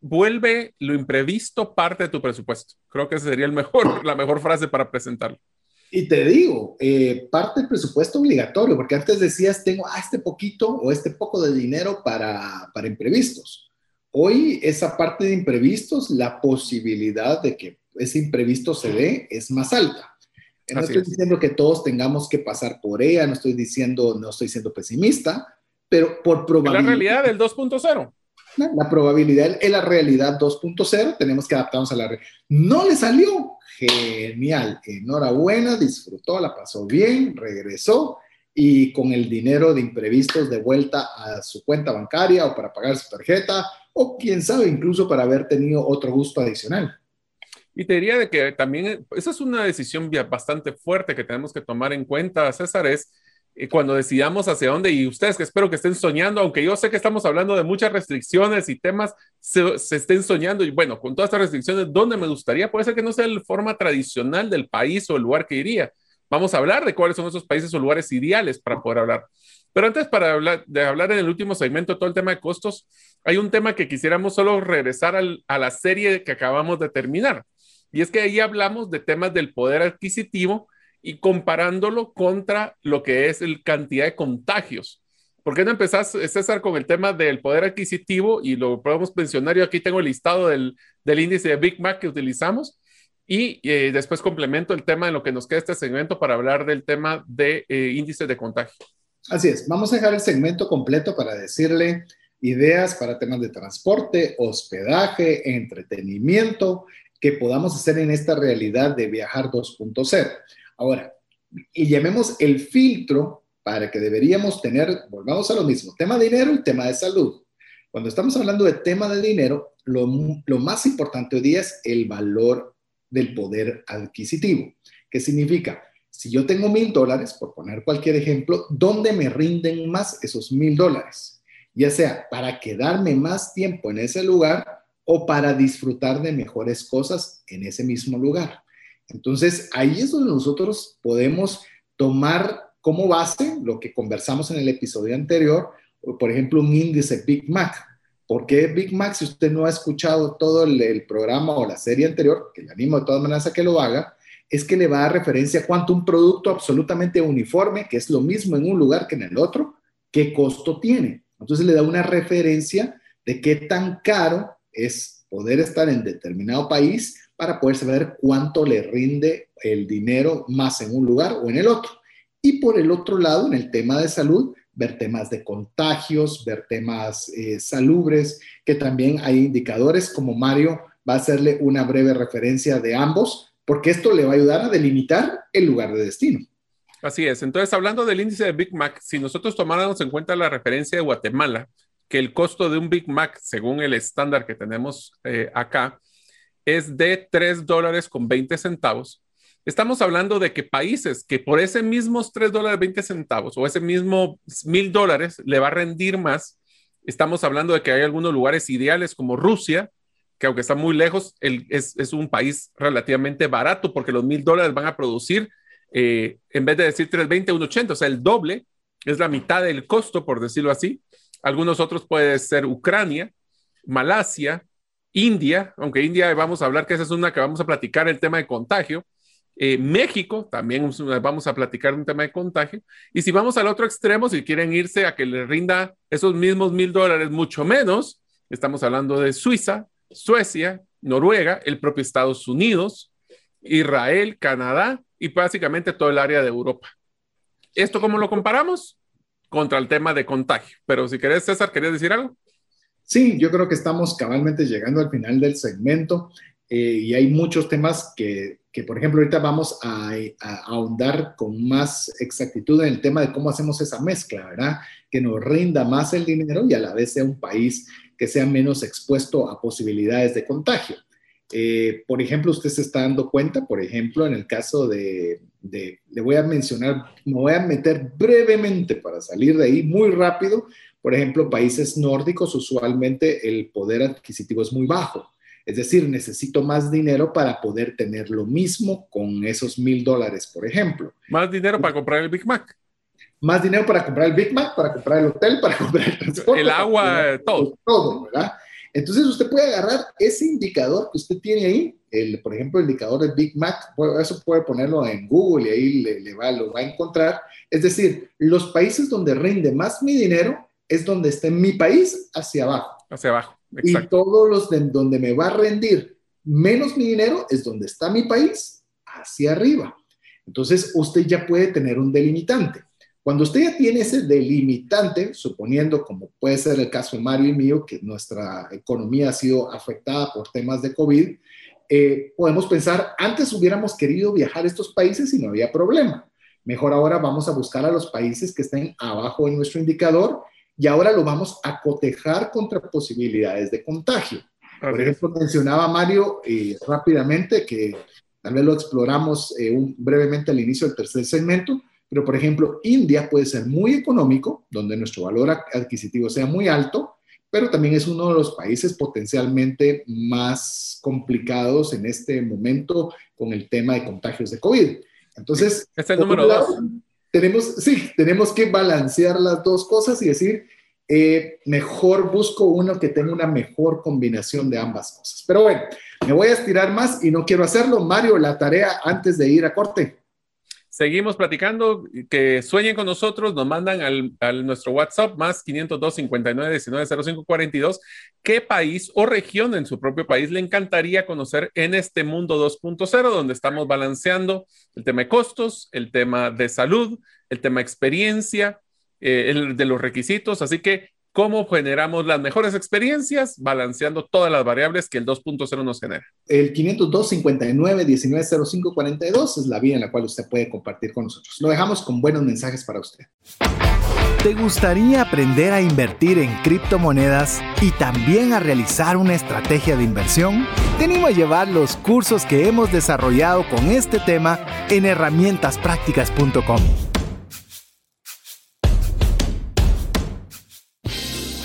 vuelve lo imprevisto parte de tu presupuesto. Creo que esa sería el mejor, <laughs> la mejor frase para presentarlo. Y te digo, eh, parte del presupuesto obligatorio, porque antes decías, tengo ah, este poquito o este poco de dinero para, para imprevistos. Hoy esa parte de imprevistos, la posibilidad de que ese imprevisto se dé es más alta. No estoy diciendo que todos tengamos que pasar por ella, no estoy diciendo, no estoy siendo pesimista, pero por probabilidad. La realidad del 2.0. La probabilidad es la realidad 2.0, tenemos que adaptarnos a la realidad. No le salió, genial, enhorabuena, disfrutó, la pasó bien, regresó y con el dinero de imprevistos de vuelta a su cuenta bancaria o para pagar su tarjeta o quién sabe, incluso para haber tenido otro gusto adicional. Y te diría de que también esa es una decisión bastante fuerte que tenemos que tomar en cuenta, César, es eh, cuando decidamos hacia dónde, y ustedes que espero que estén soñando, aunque yo sé que estamos hablando de muchas restricciones y temas, se, estén soñando, y bueno, con todas estas restricciones, ¿dónde me gustaría? Puede ser que no sea la forma tradicional del país o el lugar que iría. Vamos a hablar de cuáles son esos países o lugares ideales para poder hablar. Pero antes para hablar, de hablar en el último segmento todo el tema de costos, hay un tema que quisiéramos solo regresar a la serie que acabamos de terminar. Y es que ahí hablamos de temas del poder adquisitivo y comparándolo contra lo que es el cantidad de contagios. ¿Por qué no empezás, César, con el tema del poder adquisitivo? Y lo podemos mencionar. Yo aquí tengo el listado del, del índice de Big Mac que utilizamos. Y eh, después complemento el tema en lo que nos queda este segmento para hablar del tema de eh, índice de contagio. Así es. Vamos a dejar el segmento completo para decirle ideas para temas de transporte, hospedaje, entretenimiento que podamos hacer en esta realidad de viajar 2.0. Ahora, y llamemos el filtro para que deberíamos tener, volvamos a lo mismo, tema de dinero y tema de salud. Cuando estamos hablando de tema de dinero, lo, lo más importante hoy día es el valor del poder adquisitivo. ¿Qué significa? Si yo tengo mil dólares, por poner cualquier ejemplo, ¿dónde me rinden más esos mil dólares? Ya sea para quedarme más tiempo en ese lugar o para disfrutar de mejores cosas en ese mismo lugar. Entonces, ahí es donde nosotros podemos tomar como base lo que conversamos en el episodio anterior, por ejemplo, un índice Big Mac. ¿Por qué Big Mac? Si usted no ha escuchado todo el, programa o la serie anterior, que le animo de todas maneras a que lo haga, es que le va a dar referencia a cuánto un producto absolutamente uniforme, que es lo mismo en un lugar que en el otro, qué costo tiene. Entonces le da una referencia de qué tan caro es poder estar en determinado país para poder saber cuánto le rinde el dinero más en un lugar o en el otro. Y por el otro lado, en el tema de salud, ver temas de contagios, ver temas eh, salubres, que también hay indicadores como Mario va a hacerle una breve referencia de ambos, porque esto le va a ayudar a delimitar el lugar de destino. Así es. Entonces, hablando del índice de Big Mac, si nosotros tomáramos en cuenta la referencia de Guatemala, que el costo de un Big Mac, según el estándar que tenemos eh, acá, es de 3 dólares con 20 centavos. Estamos hablando de que países que por ese mismos 3 dólares 20 centavos o ese mismo mil dólares le va a rendir más, estamos hablando de que hay algunos lugares ideales como Rusia, que aunque está muy lejos, es, un país relativamente barato porque los mil dólares van a producir, eh, en vez de decir 320, 180, o sea, el doble, es la mitad del costo, por decirlo así. Algunos otros puede ser Ucrania, Malasia, India, aunque India vamos a hablar que esa es una que vamos a platicar el tema de contagio. Eh, México, también vamos a platicar un tema de contagio. Y si vamos al otro extremo, si quieren irse a que les rinda esos mismos mil dólares, mucho menos, estamos hablando de Suiza, Suecia, Noruega, el propio Estados Unidos, Israel, Canadá y básicamente todo el área de Europa. ¿Esto cómo lo comparamos? Contra el tema de contagio. Pero si querés, César, ¿querías decir algo? Sí, yo creo que estamos cabalmente llegando al final del segmento eh, y hay muchos temas que, que, por ejemplo, ahorita vamos a, ahondar con más exactitud en el tema de cómo hacemos esa mezcla, ¿verdad? Que nos rinda más el dinero y a la vez sea un país que sea menos expuesto a posibilidades de contagio. Eh, por ejemplo, usted se está dando cuenta, por ejemplo, en el caso de, le voy a mencionar, me voy a meter brevemente para salir de ahí muy rápido. Por ejemplo, países nórdicos, usualmente el poder adquisitivo es muy bajo. Es decir, necesito más dinero para poder tener lo mismo con esos mil dólares, por ejemplo. Más dinero para comprar el Big Mac. Más dinero para comprar el Big Mac, para comprar el hotel, para comprar el transporte. El agua, todo. Todo, ¿verdad? Entonces usted puede agarrar ese indicador que usted tiene ahí, el, por ejemplo, el indicador de Big Mac, eso puede ponerlo en Google y ahí le, va, lo va a encontrar. Es decir, los países donde rinde más mi dinero es donde está mi país hacia abajo. Hacia abajo. Exacto. Y todos los de donde me va a rendir menos mi dinero es donde está mi país hacia arriba. Entonces usted ya puede tener un delimitante. Cuando usted ya tiene ese delimitante, suponiendo como puede ser el caso de Mario y mío, que nuestra economía ha sido afectada por temas de COVID, eh, podemos pensar, antes hubiéramos querido viajar a estos países y no había problema. Mejor ahora vamos a buscar a los países que estén abajo de nuestro indicador y ahora lo vamos a cotejar contra posibilidades de contagio. Por ejemplo, mencionaba Mario eh, rápidamente que tal vez lo exploramos eh, brevemente al inicio del tercer segmento, pero, por ejemplo, India puede ser muy económico, donde nuestro valor adquisitivo sea muy alto, pero también es uno de los países potencialmente más complicados en este momento con el tema de contagios de COVID. Entonces, es el número dos. Tenemos, sí, tenemos que balancear las dos cosas y decir, eh, mejor busco uno que tenga una mejor combinación de ambas cosas. Pero bueno, me voy a estirar más y no quiero hacerlo. Mario, la tarea antes de ir a corte. Seguimos platicando, que sueñen con nosotros, nos mandan al, nuestro WhatsApp más 502 59 19 05 42 qué país o región en su propio país le encantaría conocer en este mundo 2.0 donde estamos balanceando el tema de costos, el tema de salud, el tema experiencia, eh, el de los requisitos. Así que cómo generamos las mejores experiencias balanceando todas las variables que el 2.0 nos genera. El 502 59 19 05 42 es la vía en la cual usted puede compartir con nosotros. Lo dejamos con buenos mensajes para usted. ¿Te gustaría aprender a invertir en criptomonedas y también a realizar una estrategia de inversión? Te animo a llevar los cursos que hemos desarrollado con este tema en herramientasprácticas.com.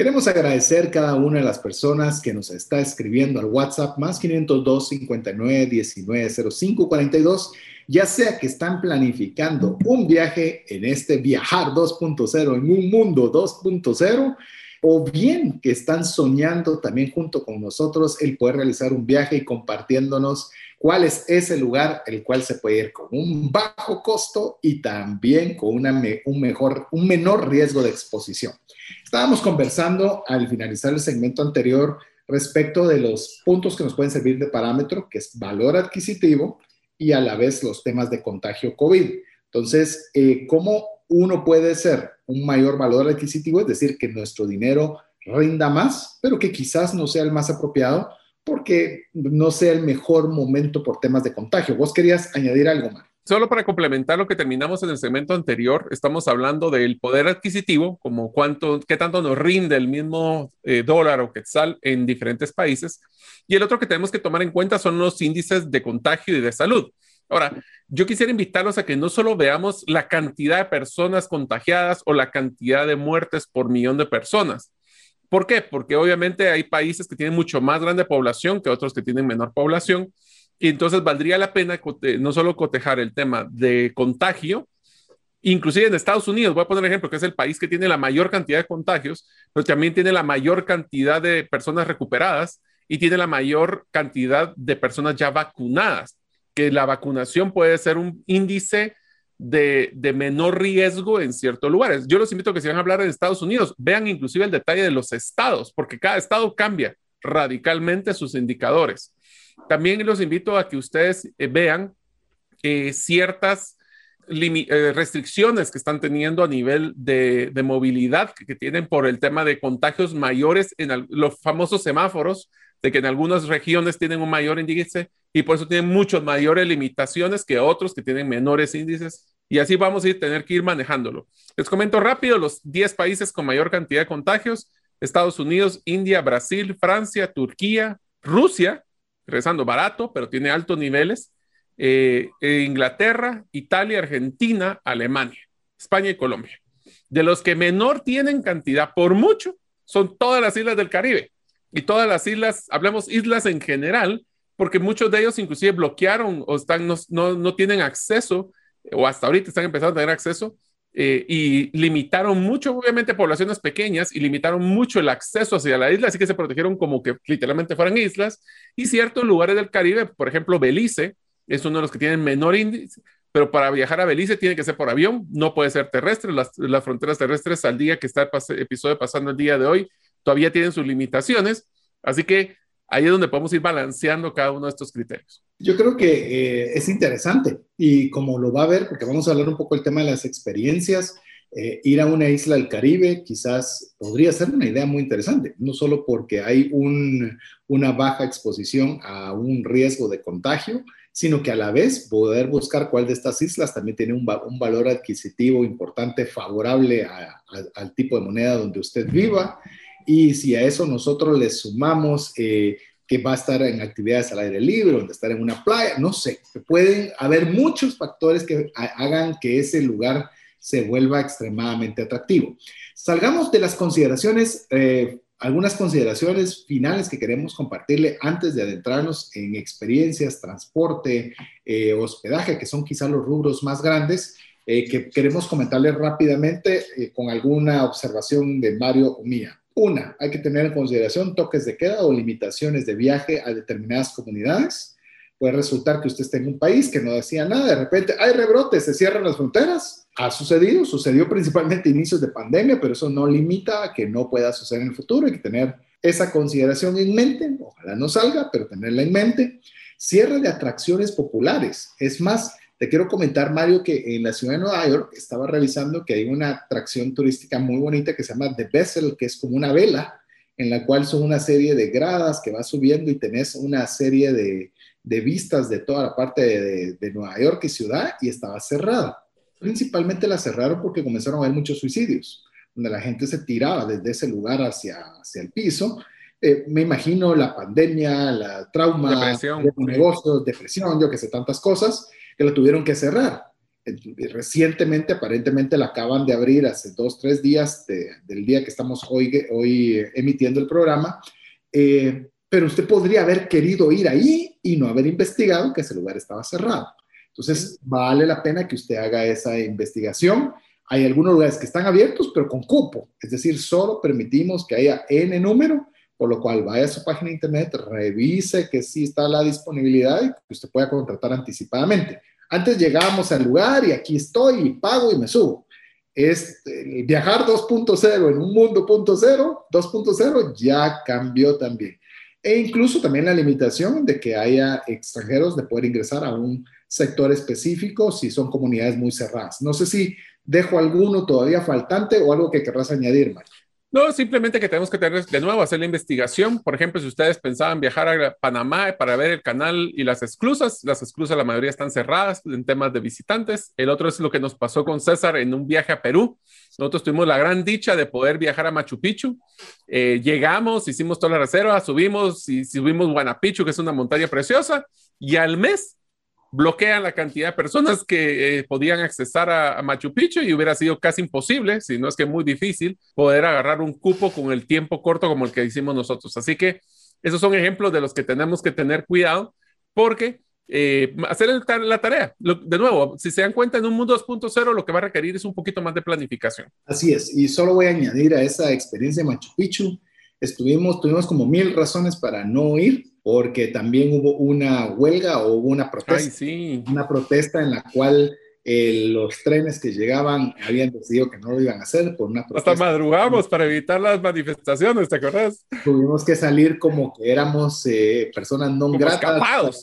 Queremos agradecer cada una de las personas que nos está escribiendo al WhatsApp más 502 59 19 05 42, ya sea que están planificando un viaje en este viajar 2.0, en un mundo 2.0, o bien que están soñando también junto con nosotros el poder realizar un viaje y compartiéndonos cuál es ese lugar el cual se puede ir con un bajo costo y también con una, un, mejor, un menor riesgo de exposición. Estábamos conversando al finalizar el segmento anterior respecto de los puntos que nos pueden servir de parámetro, que es valor adquisitivo y a la vez los temas de contagio COVID. Entonces, eh, ¿cómo uno puede ser un mayor valor adquisitivo? Es decir, que nuestro dinero rinda más, pero que quizás no sea el más apropiado porque no sea el mejor momento por temas de contagio. ¿Vos querías añadir algo más? Solo para complementar lo que terminamos en el segmento anterior, estamos hablando del poder adquisitivo, como cuánto, qué tanto nos rinde el mismo eh, dólar o quetzal en diferentes países. Y el otro que tenemos que tomar en cuenta son los índices de contagio y de salud. Ahora, yo quisiera invitarlos a que no solo veamos la cantidad de personas contagiadas o la cantidad de muertes por millón de personas. ¿Por qué? Porque obviamente hay países que tienen mucho más grande población que otros que tienen menor población y entonces valdría la pena no solo cotejar el tema de contagio, inclusive en Estados Unidos, voy a poner ejemplo, que es el país que tiene la mayor cantidad de contagios, pero también tiene la mayor cantidad de personas recuperadas y tiene la mayor cantidad de personas ya vacunadas, que la vacunación puede ser un índice de, de, menor riesgo en ciertos lugares. Yo los invito a que si van a hablar de Estados Unidos, vean inclusive el detalle de los estados, porque cada estado cambia radicalmente sus indicadores. También los invito a que ustedes eh, vean eh, ciertas eh, restricciones que están teniendo a nivel de, movilidad que, tienen por el tema de contagios mayores en los famosos semáforos, de que en algunas regiones tienen un mayor índice y por eso tienen muchas mayores limitaciones que otros que tienen menores índices. Y así vamos a ir, tener que ir manejándolo. Les comento rápido los 10 países con mayor cantidad de contagios. Estados Unidos, India, Brasil, Francia, Turquía, Rusia, regresando barato, pero tiene altos niveles. Eh, Inglaterra, Italia, Argentina, Alemania, España y Colombia. De los que menor tienen cantidad, por mucho, son todas las islas del Caribe. Y todas las islas, hablemos islas en general, porque muchos de ellos inclusive bloquearon o están, no, no, tienen acceso, o hasta ahorita están empezando a tener acceso, eh, y limitaron mucho, obviamente, poblaciones pequeñas y limitaron mucho el acceso hacia la isla, así que se protegieron como que literalmente fueran islas. Y ciertos lugares del Caribe, por ejemplo, Belice, es uno de los que tienen menor índice, pero para viajar a Belice tiene que ser por avión, no puede ser terrestre. Las, fronteras terrestres al día que está el episodio pasando el día de hoy todavía tienen sus limitaciones, así que ahí es donde podemos ir balanceando cada uno de estos criterios. Yo creo que eh, es interesante y como lo va a ver, porque vamos a hablar un poco del tema de las experiencias, eh, ir a una isla del Caribe quizás podría ser una idea muy interesante, no solo porque hay un, una baja exposición a un riesgo de contagio, sino que a la vez poder buscar cuál de estas islas también tiene un, valor adquisitivo importante, favorable al tipo de moneda donde usted viva. Y si a eso nosotros le sumamos eh, que va a estar en actividades al aire libre, donde estar en una playa, no sé, pueden haber muchos factores que hagan que ese lugar se vuelva extremadamente atractivo. Salgamos de las consideraciones eh, algunas consideraciones finales que queremos compartirle antes de adentrarnos en experiencias, transporte, eh, hospedaje, que son quizá los rubros más grandes, eh, que queremos comentarle rápidamente eh, con alguna observación de Mario o mía. Una, hay que tener en consideración toques de queda o limitaciones de viaje a determinadas comunidades. Puede resultar que usted esté en un país que no decía nada, de repente hay rebrotes, se cierran las fronteras, ha sucedido, sucedió principalmente a inicios de pandemia, pero eso no limita a que no pueda suceder en el futuro. Hay que tener esa consideración en mente, ojalá no salga, pero tenerla en mente. Cierre de atracciones populares. Es más, te quiero comentar, Mario, que en la ciudad de Nueva York estaba revisando que hay una atracción turística muy bonita que se llama The Vessel, que es como una vela, en la cual son una serie de gradas que va subiendo y tenés una serie de, vistas de toda la parte de, de Nueva York y ciudad y estaba cerrada principalmente la cerraron porque comenzaron a haber muchos suicidios, donde la gente se tiraba desde ese lugar hacia, hacia el piso. Eh, me imagino la pandemia, la trauma, depresión, de negocios, depresión, yo que sé, tantas cosas que lo tuvieron que cerrar. Recientemente, aparentemente, la acaban de abrir hace dos, tres días del día que estamos hoy, hoy eh, emitiendo el programa. Eh, pero usted podría haber querido ir ahí y no haber investigado que ese lugar estaba cerrado. Entonces, vale la pena que usted haga esa investigación. Hay algunos lugares que están abiertos, pero con cupo, es decir, solo permitimos que haya N número, por lo cual vaya a su página de internet, revise que sí está la disponibilidad y que usted pueda contratar anticipadamente. Antes llegábamos al lugar y aquí estoy y pago y me subo. Es eh, viajar 2.0 en un mundo 2.0, 2.0 ya cambió también. E incluso también la limitación de que haya extranjeros de poder ingresar a un sector específico si son comunidades muy cerradas. No sé si dejo alguno todavía faltante o algo que querrás añadir, Mario. No, simplemente que tenemos que tener de nuevo hacer la investigación. Por ejemplo, si ustedes pensaban viajar a Panamá para ver el canal y las esclusas, las esclusas la mayoría están cerradas en temas de visitantes. El otro es lo que nos pasó con César en un viaje a Perú. Nosotros tuvimos la gran dicha de poder viajar a Machu Picchu. Eh, llegamos, hicimos toda la reserva, subimos y subimos Guanapichu, que es una montaña preciosa, y al mes bloquean la cantidad de personas que eh, podían accesar a, Machu Picchu y hubiera sido casi imposible, si no es que muy difícil, poder agarrar un cupo con el tiempo corto como el que hicimos nosotros. Así que esos son ejemplos de los que tenemos que tener cuidado porque eh, hacer la tarea. de nuevo, si se dan cuenta, en un mundo 2.0 lo que va a requerir es un poquito más de planificación. Así es, y solo voy a añadir a esa experiencia de Machu Picchu, estuvimos, tuvimos como mil razones para no ir, porque también hubo una huelga o hubo una protesta, una protesta en la cual los trenes que llegaban habían decidido que no lo iban a hacer por una protesta. Hasta madrugamos para evitar las manifestaciones, ¿te acuerdas? Tuvimos que salir como que éramos eh, personas no gratas.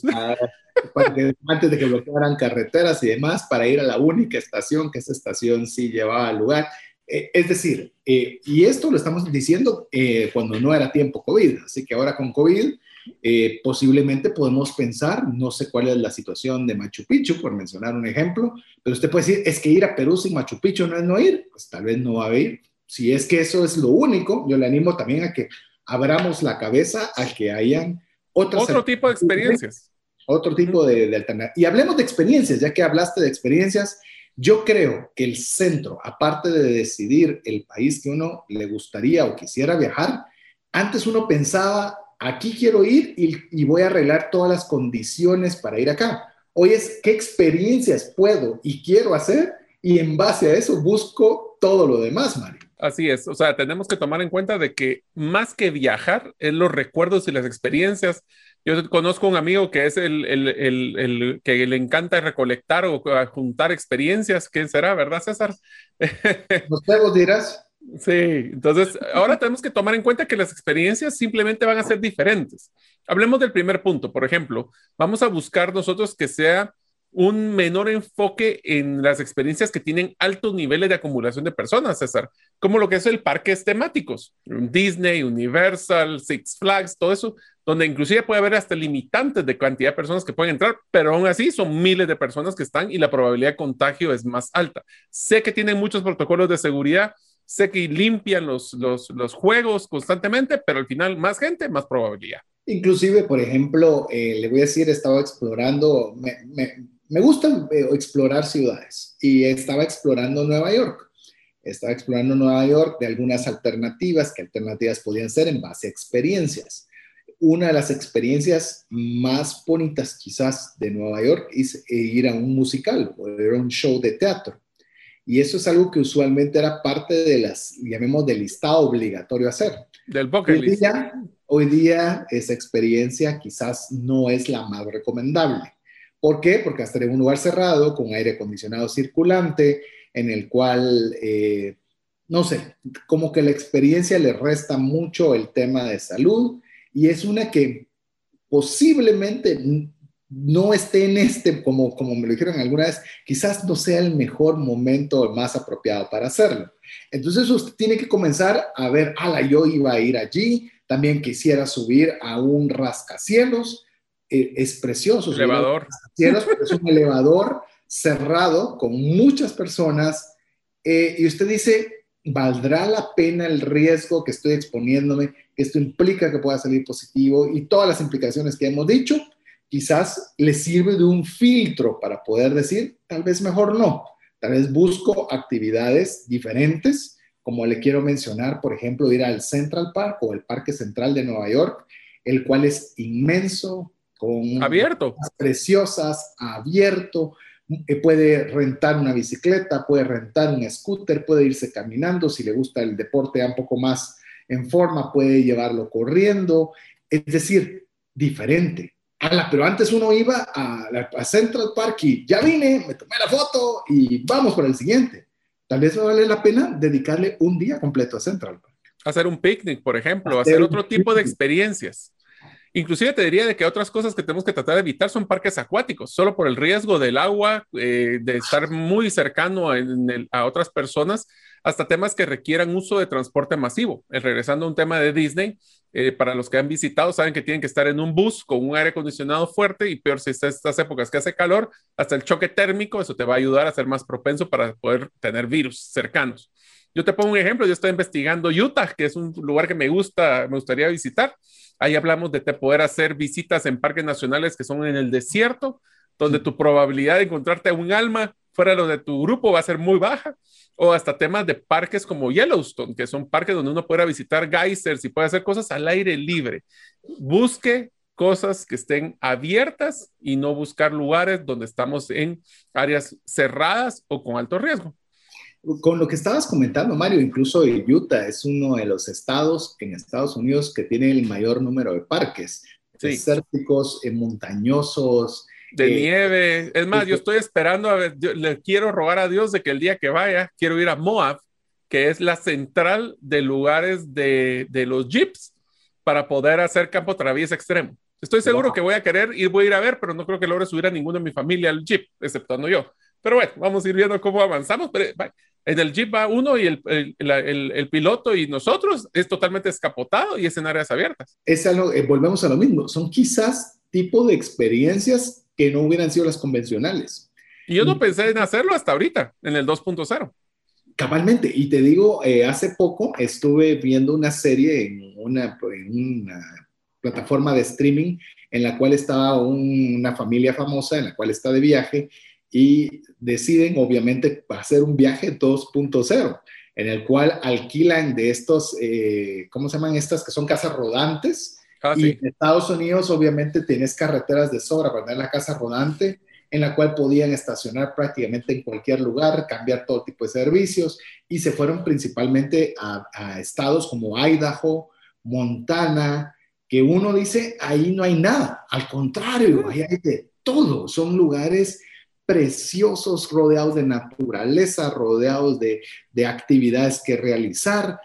antes de que bloquearan carreteras y demás, para ir a la única estación, que esa estación sí llevaba al lugar. Eh, es decir, eh, y esto lo estamos diciendo cuando no era tiempo COVID, así que ahora con COVID eh, posiblemente podemos pensar, no sé cuál es la situación de Machu Picchu, por mencionar un ejemplo, pero usted puede decir, es que ir a Perú sin Machu Picchu no es no ir, pues tal vez no va a ir. Si es que eso es lo único, yo le animo también a que abramos la cabeza a que hayan otras otro tipo de experiencias. Otro tipo de, de alternativas. Y hablemos de experiencias, ya que hablaste de experiencias, yo creo que el centro, aparte de decidir el país que uno le gustaría o quisiera viajar, antes uno pensaba aquí quiero ir y, voy a arreglar todas las condiciones para ir acá. Hoy es qué experiencias puedo y quiero hacer y en base a eso busco todo lo demás, Mario. Así es, o sea, tenemos que tomar en cuenta de que más que viajar es los recuerdos y las experiencias. Yo conozco un amigo que es el, el, el, que le encanta recolectar o juntar experiencias. ¿Quién será, verdad, César? Los juegos dirás. Sí, entonces ahora tenemos que tomar en cuenta que las experiencias simplemente van a ser diferentes. Hablemos del primer punto, por ejemplo, vamos a buscar nosotros que sea un menor enfoque en las experiencias que tienen altos niveles de acumulación de personas, César, como lo que es el parques temáticos, Disney, Universal, Six Flags, todo eso, donde inclusive puede haber hasta limitantes de cantidad de personas que pueden entrar, pero aún así son miles de personas que están y la probabilidad de contagio es más alta. Sé que tienen muchos protocolos de seguridad, sé que limpian los, los, los, juegos constantemente, pero al final más gente, más probabilidad. Inclusive, por ejemplo, eh, le voy a decir, estaba explorando, me, me, gusta eh, explorar ciudades y estaba explorando Nueva York. Estaba explorando Nueva York de algunas alternativas, que alternativas podían ser en base a experiencias. Una de las experiencias más bonitas quizás de Nueva York es ir a un musical o a un show de teatro y eso es algo que usualmente era parte de las, llamemos, del listado obligatorio hacer. Del bucket hoy día, hoy día esa experiencia quizás no es la más recomendable. ¿Por qué? Porque estar en un lugar cerrado, con aire acondicionado circulante, en el cual, eh, no sé, como que la experiencia le resta mucho el tema de salud y es una que posiblemente no esté en este, como, como me lo dijeron alguna vez, quizás no sea el mejor momento más apropiado para hacerlo. Entonces usted tiene que comenzar a ver, ala, yo iba a ir allí, también quisiera subir a un rascacielos, eh, es precioso. Elevador. es un elevador cerrado con muchas personas eh, y usted dice, ¿valdrá la pena el riesgo que estoy exponiéndome? Esto implica que pueda salir positivo y todas las implicaciones que hemos dicho quizás le sirve de un filtro para poder decir, tal vez mejor no, tal vez busco actividades diferentes, como le quiero mencionar, por ejemplo, ir al Central Park o el Parque Central de Nueva York, el cual es inmenso, con abierto. preciosas, abierto, eh, puede rentar una bicicleta, puede rentar un scooter, puede irse caminando, si le gusta el deporte un poco más en forma, puede llevarlo corriendo, es decir, diferente, pero antes uno iba a, Central Park y ya vine, me tomé la foto y vamos por el siguiente. Tal vez vale la pena dedicarle un día completo a Central Park. Hacer un picnic, por ejemplo, hacer, otro tipo de experiencias. Inclusive te diría de que otras cosas que tenemos que tratar de evitar son parques acuáticos, solo por el riesgo del agua, eh, de estar muy cercano a otras personas, hasta temas que requieran uso de transporte masivo. Eh, regresando a un tema de Disney, eh, para los que han visitado, saben que tienen que estar en un bus con un aire acondicionado fuerte y peor si está estas épocas que hace calor, hasta el choque térmico, eso te va a ayudar a ser más propenso para poder tener virus cercanos. Yo te pongo un ejemplo, yo estoy investigando Utah, que es un lugar que me gusta, me gustaría visitar. Ahí hablamos de poder hacer visitas en parques nacionales que son en el desierto, donde tu probabilidad de encontrarte un alma fuera de lo de tu grupo va a ser muy baja o hasta temas de parques como Yellowstone, que son parques donde uno puede visitar geysers y puede hacer cosas al aire libre. Busque cosas que estén abiertas y no buscar lugares donde estamos en áreas cerradas o con alto riesgo. Con lo que estabas comentando, Mario, incluso Utah es uno de los estados en Estados Unidos que tiene el mayor número de parques desérticos, eh, montañosos, De eh, nieve. Es más, yo estoy esperando a ver, le quiero rogar a Dios de que el día que vaya, quiero ir a Moab, que es la central de lugares de, de los jeeps para poder hacer campo traviesa extremo. Estoy seguro que voy a querer ir, voy a ir a ver, pero no creo que logre subir a ninguno de mi familia al jeep, exceptuando yo. Pero bueno, vamos a ir viendo cómo avanzamos. Pero, en el jeep va uno y el, el, el, piloto y nosotros es totalmente escapotado y es en áreas abiertas. Es algo, eh, volvemos a lo mismo, son quizás tipo de experiencias que no hubieran sido las convencionales. Y yo no pensé en hacerlo hasta ahorita, en el 2.0. Cabalmente, y te digo, eh, hace poco estuve viendo una serie en una, en una plataforma de streaming en la cual estaba una familia famosa, en la cual está de viaje, y deciden obviamente hacer un viaje 2.0, en el cual alquilan de estos, eh, ¿cómo se llaman estas? Que son casas rodantes. Ah, y en Estados Unidos obviamente tienes carreteras de sobra para tener la casa rodante en la cual podían estacionar prácticamente en cualquier lugar, cambiar todo tipo de servicios y se fueron principalmente a, estados como Idaho, Montana, que uno dice, ahí no hay nada, al contrario, ahí hay de todo, son lugares preciosos, rodeados de naturaleza, rodeados de, de actividades que realizar,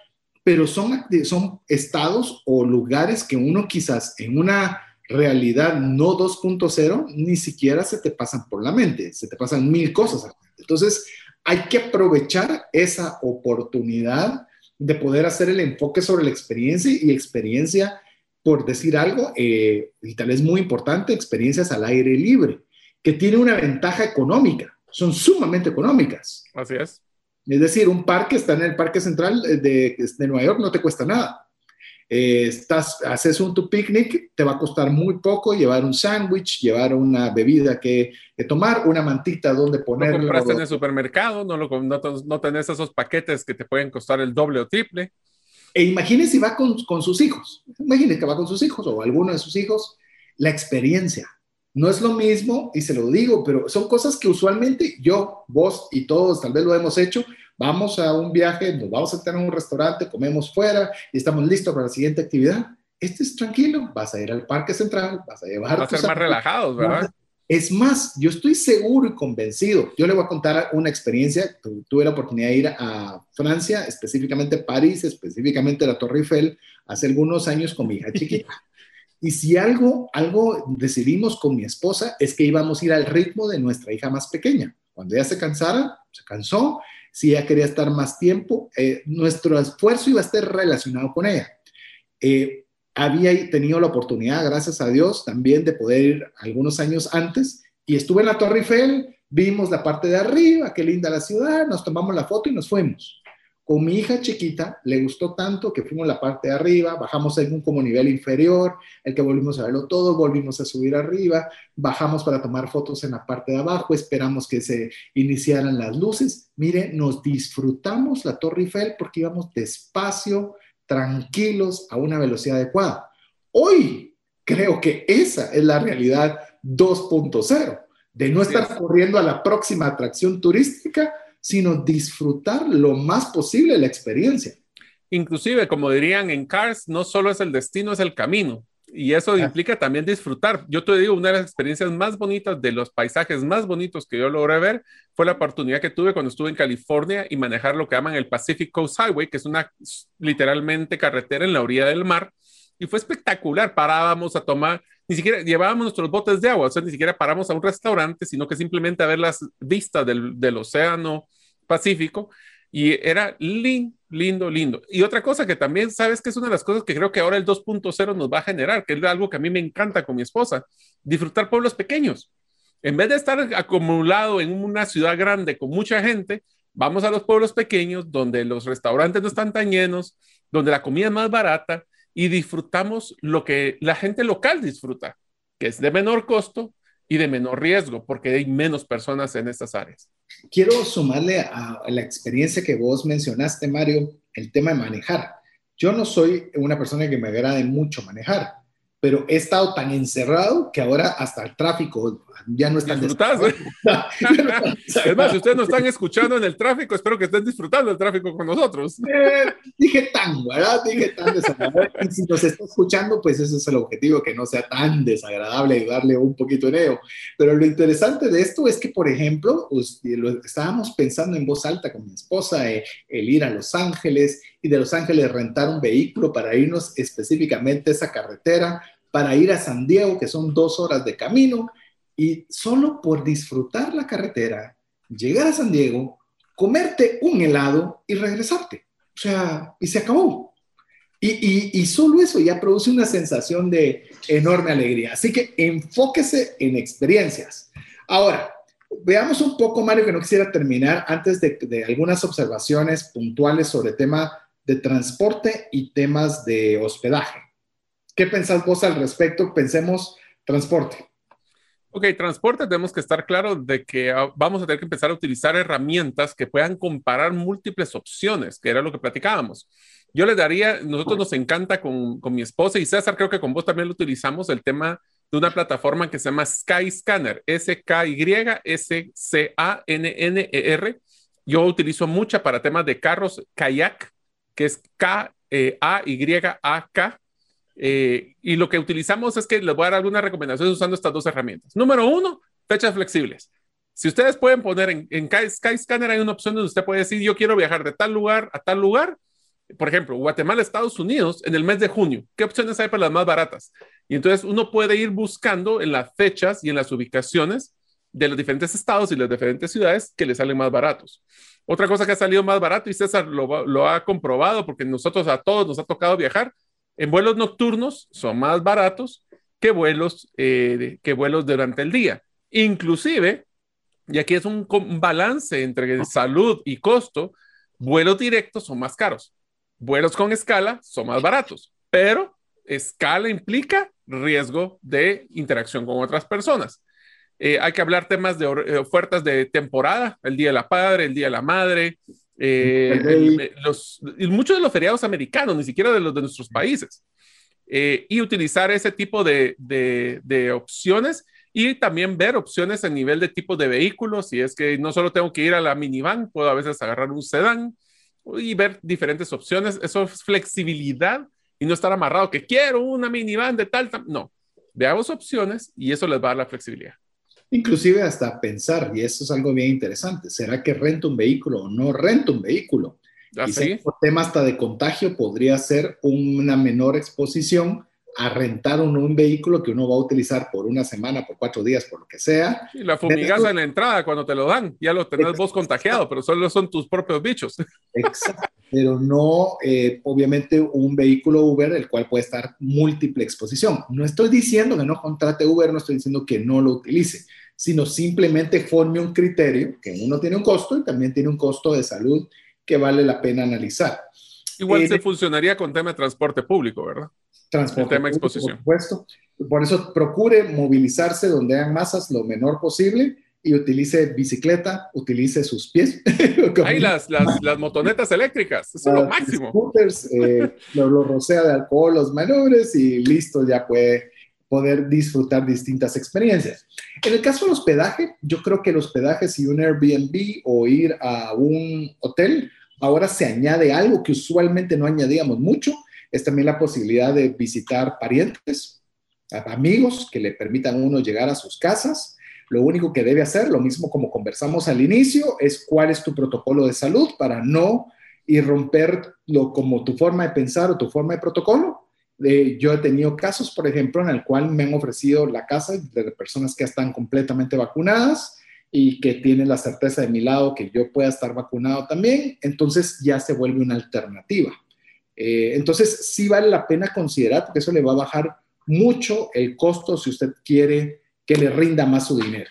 pero son, son estados o lugares que uno quizás en una realidad no 2.0, ni siquiera se te pasan por la mente, se te pasan mil cosas. Entonces, hay que aprovechar esa oportunidad de poder hacer el enfoque sobre la experiencia y experiencia, por decir algo, eh, y tal vez muy importante, experiencias al aire libre, que tiene una ventaja económica, son sumamente económicas. Así es. Es decir, un parque está en el Parque Central de, de Nueva York, no te cuesta nada eh, estás, haces un tu picnic, te va a costar muy poco llevar un sándwich, llevar una bebida que, tomar, una mantita donde ponerlo. Lo compraste en el supermercado, no, lo, no, no tenés esos paquetes que te pueden costar el doble o triple. E imagínese si va con, con sus hijos, imagínese que va con sus hijos o alguno de sus hijos, la experiencia. No es lo mismo, y se lo digo, pero son cosas que usualmente yo, vos y todos tal vez lo hemos hecho, vamos a un viaje, nos vamos a tener un restaurante, comemos fuera y estamos listos para la siguiente actividad. Este es tranquilo, vas a ir al parque central, vas a llevar... Va a ser más relajados, ¿verdad? Es más, yo estoy seguro y convencido. Yo le voy a contar una experiencia. Tuve la oportunidad de ir a Francia, específicamente París, específicamente la Torre Eiffel, hace algunos años con mi hija chiquita. Y si algo, algo decidimos con mi esposa es que íbamos a ir al ritmo de nuestra hija más pequeña. Cuando ella se cansara, se cansó si ella quería estar más tiempo, eh, nuestro esfuerzo iba a estar relacionado con ella. Eh, había tenido la oportunidad, gracias a Dios, también de poder ir algunos años antes y estuve en la Torre Eiffel, vimos la parte de arriba, qué linda la ciudad, nos tomamos la foto y nos fuimos. Con mi hija chiquita le gustó tanto que fuimos a la parte de arriba, bajamos en un como nivel inferior, el que volvimos a verlo todo, volvimos a subir arriba, bajamos para tomar fotos en la parte de abajo, esperamos que se iniciaran las luces. Mire, nos disfrutamos la Torre Eiffel porque íbamos despacio, tranquilos, a una velocidad adecuada. Hoy creo que esa es la realidad 2.0, de no estar corriendo a la próxima atracción turística, sino disfrutar lo más posible la experiencia. Inclusive, como dirían en Cars, no solo es el destino, es el camino. Y eso ah. implica también disfrutar. Yo te digo, una de las experiencias más bonitas, de los paisajes más bonitos que yo logré ver, fue la oportunidad que tuve cuando estuve en California y manejar lo que llaman el Pacific Coast Highway, que es una literalmente carretera en la orilla del mar. Y fue espectacular. Parábamos a tomar, ni siquiera llevábamos nuestros botes de agua, o sea, ni siquiera paramos a un restaurante, sino que simplemente a ver las vistas del, del océano Pacífico. Y era lindo, lindo, lindo. Y otra cosa que también sabes que es una de las cosas que creo que ahora el 2.0 nos va a generar, que es algo que a mí me encanta con mi esposa, disfrutar pueblos pequeños. En vez de estar acumulado en una ciudad grande con mucha gente, vamos a los pueblos pequeños donde los restaurantes no están tan llenos, donde la comida es más barata y disfrutamos lo que la gente local disfruta, que es de menor costo y de menor riesgo, porque hay menos personas en estas áreas. Quiero sumarle a, la experiencia que vos mencionaste, Mario, el tema de manejar. Yo no soy una persona que me agrade mucho manejar, pero he estado tan encerrado que ahora hasta el tráfico ya no está disfrutando. <laughs> es más, si ustedes nos están escuchando en el tráfico, espero que estén disfrutando el tráfico con nosotros. Eh, dije tan, ¿verdad? Dije tan desagradable. Y si nos está escuchando, pues ese es el objetivo, que no sea tan desagradable y darle un poquito de neo. Pero lo interesante de esto es que, por ejemplo, lo estábamos pensando en voz alta con mi esposa, eh, el ir a Los Ángeles y de Los Ángeles rentar un vehículo para irnos específicamente a esa carretera, para ir a San Diego, que son dos horas de camino, y solo por disfrutar la carretera, llegar a San Diego, comerte un helado y regresarte. O sea, y se acabó. Y, solo eso ya produce una sensación de enorme alegría. Así que enfóquese en experiencias. Ahora, veamos un poco, Mario, que no quisiera terminar antes de, de algunas observaciones puntuales sobre tema de transporte y temas de hospedaje. ¿Qué pensás vos al respecto? Pensemos transporte. Ok, transporte, tenemos que estar claros de que ah, vamos a tener que empezar a utilizar herramientas que puedan comparar múltiples opciones, que era lo que platicábamos. Yo les daría, nosotros nos encanta con, con mi esposa y César, creo que con vos también lo utilizamos, el tema de una plataforma que se llama Skyscanner, S-K-Y-S-C-A-N-N-E-R. Yo utilizo mucha para temas de carros, kayak, que es K-A-Y-A-K eh, y lo que utilizamos es que les voy a dar algunas recomendaciones usando estas dos herramientas. Número uno, fechas flexibles. Si ustedes pueden poner en, en Skyscanner hay una opción donde usted puede decir yo quiero viajar de tal lugar a tal lugar. Por ejemplo, Guatemala, Estados Unidos, en el mes de junio. ¿Qué opciones hay para las más baratas? Y entonces uno puede ir buscando en las fechas y en las ubicaciones de los diferentes estados y las diferentes ciudades que le salen más baratos. Otra cosa que ha salido más barato, y César lo, lo ha comprobado, porque nosotros a todos nos ha tocado viajar, en vuelos nocturnos son más baratos que vuelos, eh, que vuelos durante el día. Inclusive, y aquí es un, balance entre salud y costo, vuelos directos son más caros. Vuelos con escala son más baratos, pero escala implica riesgo de interacción con otras personas. Eh, hay que hablar temas de eh, ofertas de temporada, el Día de la Padre, el Día de la Madre, eh, los, muchos de los feriados americanos, ni siquiera de los de nuestros países. Eh, y utilizar ese tipo de, de, opciones y también ver opciones a nivel de tipo de vehículos. Si es que no solo tengo que ir a la minivan, puedo a veces agarrar un sedán y ver diferentes opciones. Eso es flexibilidad y no estar amarrado que quiero una minivan de tal, tal. No, veamos opciones y eso les va a dar la flexibilidad. Inclusive hasta pensar, y eso es algo bien interesante, ¿será que rento un vehículo o no rento un vehículo? ¿Ah, y por tema hasta de contagio podría ser una menor exposición a rentar un, un, vehículo que uno va a utilizar por una semana, por cuatro días, por lo que sea. Y la fumigas en la entrada cuando te lo dan, ya lo tenés vos contagiado, pero solo son tus propios bichos. Exacto, pero no, eh, obviamente, un vehículo Uber, el cual puede estar múltiple exposición. No estoy diciendo que no contrate Uber, no estoy diciendo que no lo utilice sino simplemente forme un criterio que uno tiene un costo y también tiene un costo de salud que vale la pena analizar. Igual se funcionaría con tema de transporte público, ¿verdad? Transporte tema público, exposición. Por supuesto. Por eso procure movilizarse donde hayan masas lo menor posible y utilice bicicleta, utilice sus pies. <laughs> Hay las, las, las, motonetas eléctricas, eso es lo máximo. Scooters, eh, lo, lo, rocea de alcohol los menores y listo, ya puede poder disfrutar distintas experiencias. En el caso del hospedaje, yo creo que el hospedaje, si un Airbnb o ir a un hotel, ahora se añade algo que usualmente no añadíamos mucho, es también la posibilidad de visitar parientes, amigos que le permitan a uno llegar a sus casas. Lo único que debe hacer, lo mismo como conversamos al inicio, es cuál es tu protocolo de salud para no irromper lo, como tu forma de pensar o tu forma de protocolo yo he tenido casos, por ejemplo, en el cual me han ofrecido la casa de personas que están completamente vacunadas y que tienen la certeza de mi lado que yo pueda estar vacunado también, entonces ya se vuelve una alternativa. Eh, entonces sí vale la pena considerar porque eso le va a bajar mucho el costo si usted quiere que le rinda más su dinero.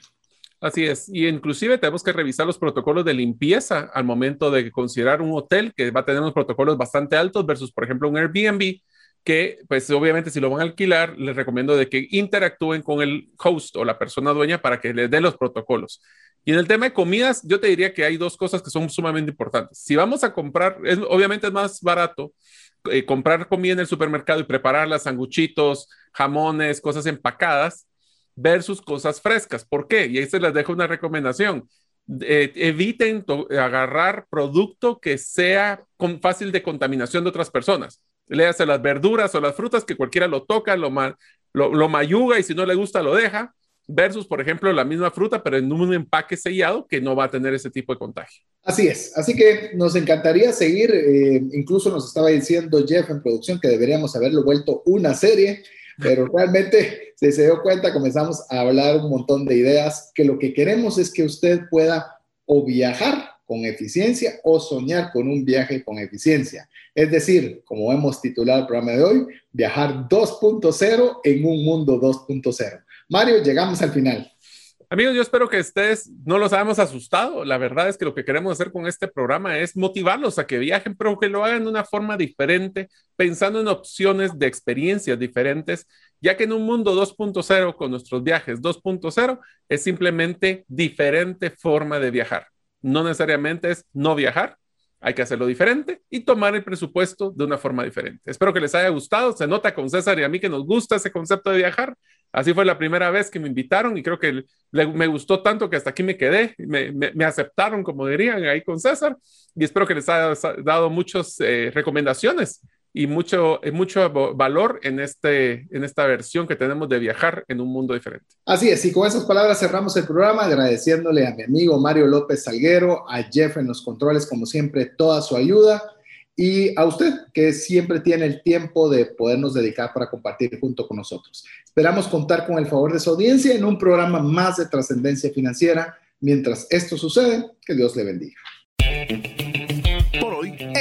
Así es, y inclusive tenemos que revisar los protocolos de limpieza al momento de considerar un hotel que va a tener unos protocolos bastante altos versus, por ejemplo, un Airbnb que pues obviamente si lo van a alquilar, les recomiendo de que interactúen con el host o la persona dueña para que les dé los protocolos. Y en el tema de comidas, yo te diría que hay dos cosas que son sumamente importantes. Si vamos a comprar, es, obviamente es más barato eh, comprar comida en el supermercado y prepararla, sanguchitos, jamones, cosas empacadas, versus cosas frescas. ¿Por qué? Y ahí se les dejo una recomendación. Eh, eviten agarrar producto que sea con fácil de contaminación de otras personas. Léase las verduras o las frutas que cualquiera lo toca, lo, lo, lo mayuga y si no le gusta lo deja versus, por ejemplo, la misma fruta, pero en un empaque sellado que no va a tener ese tipo de contagio. Así es, así que nos encantaría seguir, eh, incluso nos estaba diciendo Jeff en producción que deberíamos haberlo vuelto una serie, pero <laughs> realmente, si se dio cuenta, comenzamos a hablar un montón de ideas, que lo que queremos es que usted pueda o viajar con eficiencia o soñar con un viaje con eficiencia. Es decir, como hemos titulado el programa de hoy, viajar 2.0 en un mundo 2.0. Mario, llegamos al final. Amigos, yo espero que ustedes no los hayamos asustado. La verdad es que lo que queremos hacer con este programa es motivarlos a que viajen, pero que lo hagan de una forma diferente, pensando en opciones de experiencias diferentes, ya que en un mundo 2.0 con nuestros viajes 2.0 es simplemente diferente forma de viajar. No necesariamente es no viajar, hay que hacerlo diferente y tomar el presupuesto de una forma diferente. Espero que les haya gustado. Se nota con César y a mí que nos gusta ese concepto de viajar. Así fue la primera vez que me invitaron y creo que me gustó tanto que hasta aquí me quedé, me, aceptaron, como dirían, ahí con César. Y espero que les haya dado muchas eh, recomendaciones y mucho, mucho valor en, este, en esta versión que tenemos de viajar en un mundo diferente. Así es, y con esas palabras cerramos el programa agradeciéndole a mi amigo Mario López Salguero, a Jeff en los controles, como siempre, toda su ayuda y a usted que siempre tiene el tiempo de podernos dedicar para compartir junto con nosotros. Esperamos contar con el favor de su audiencia en un programa más de trascendencia financiera. Mientras esto sucede, que Dios le bendiga.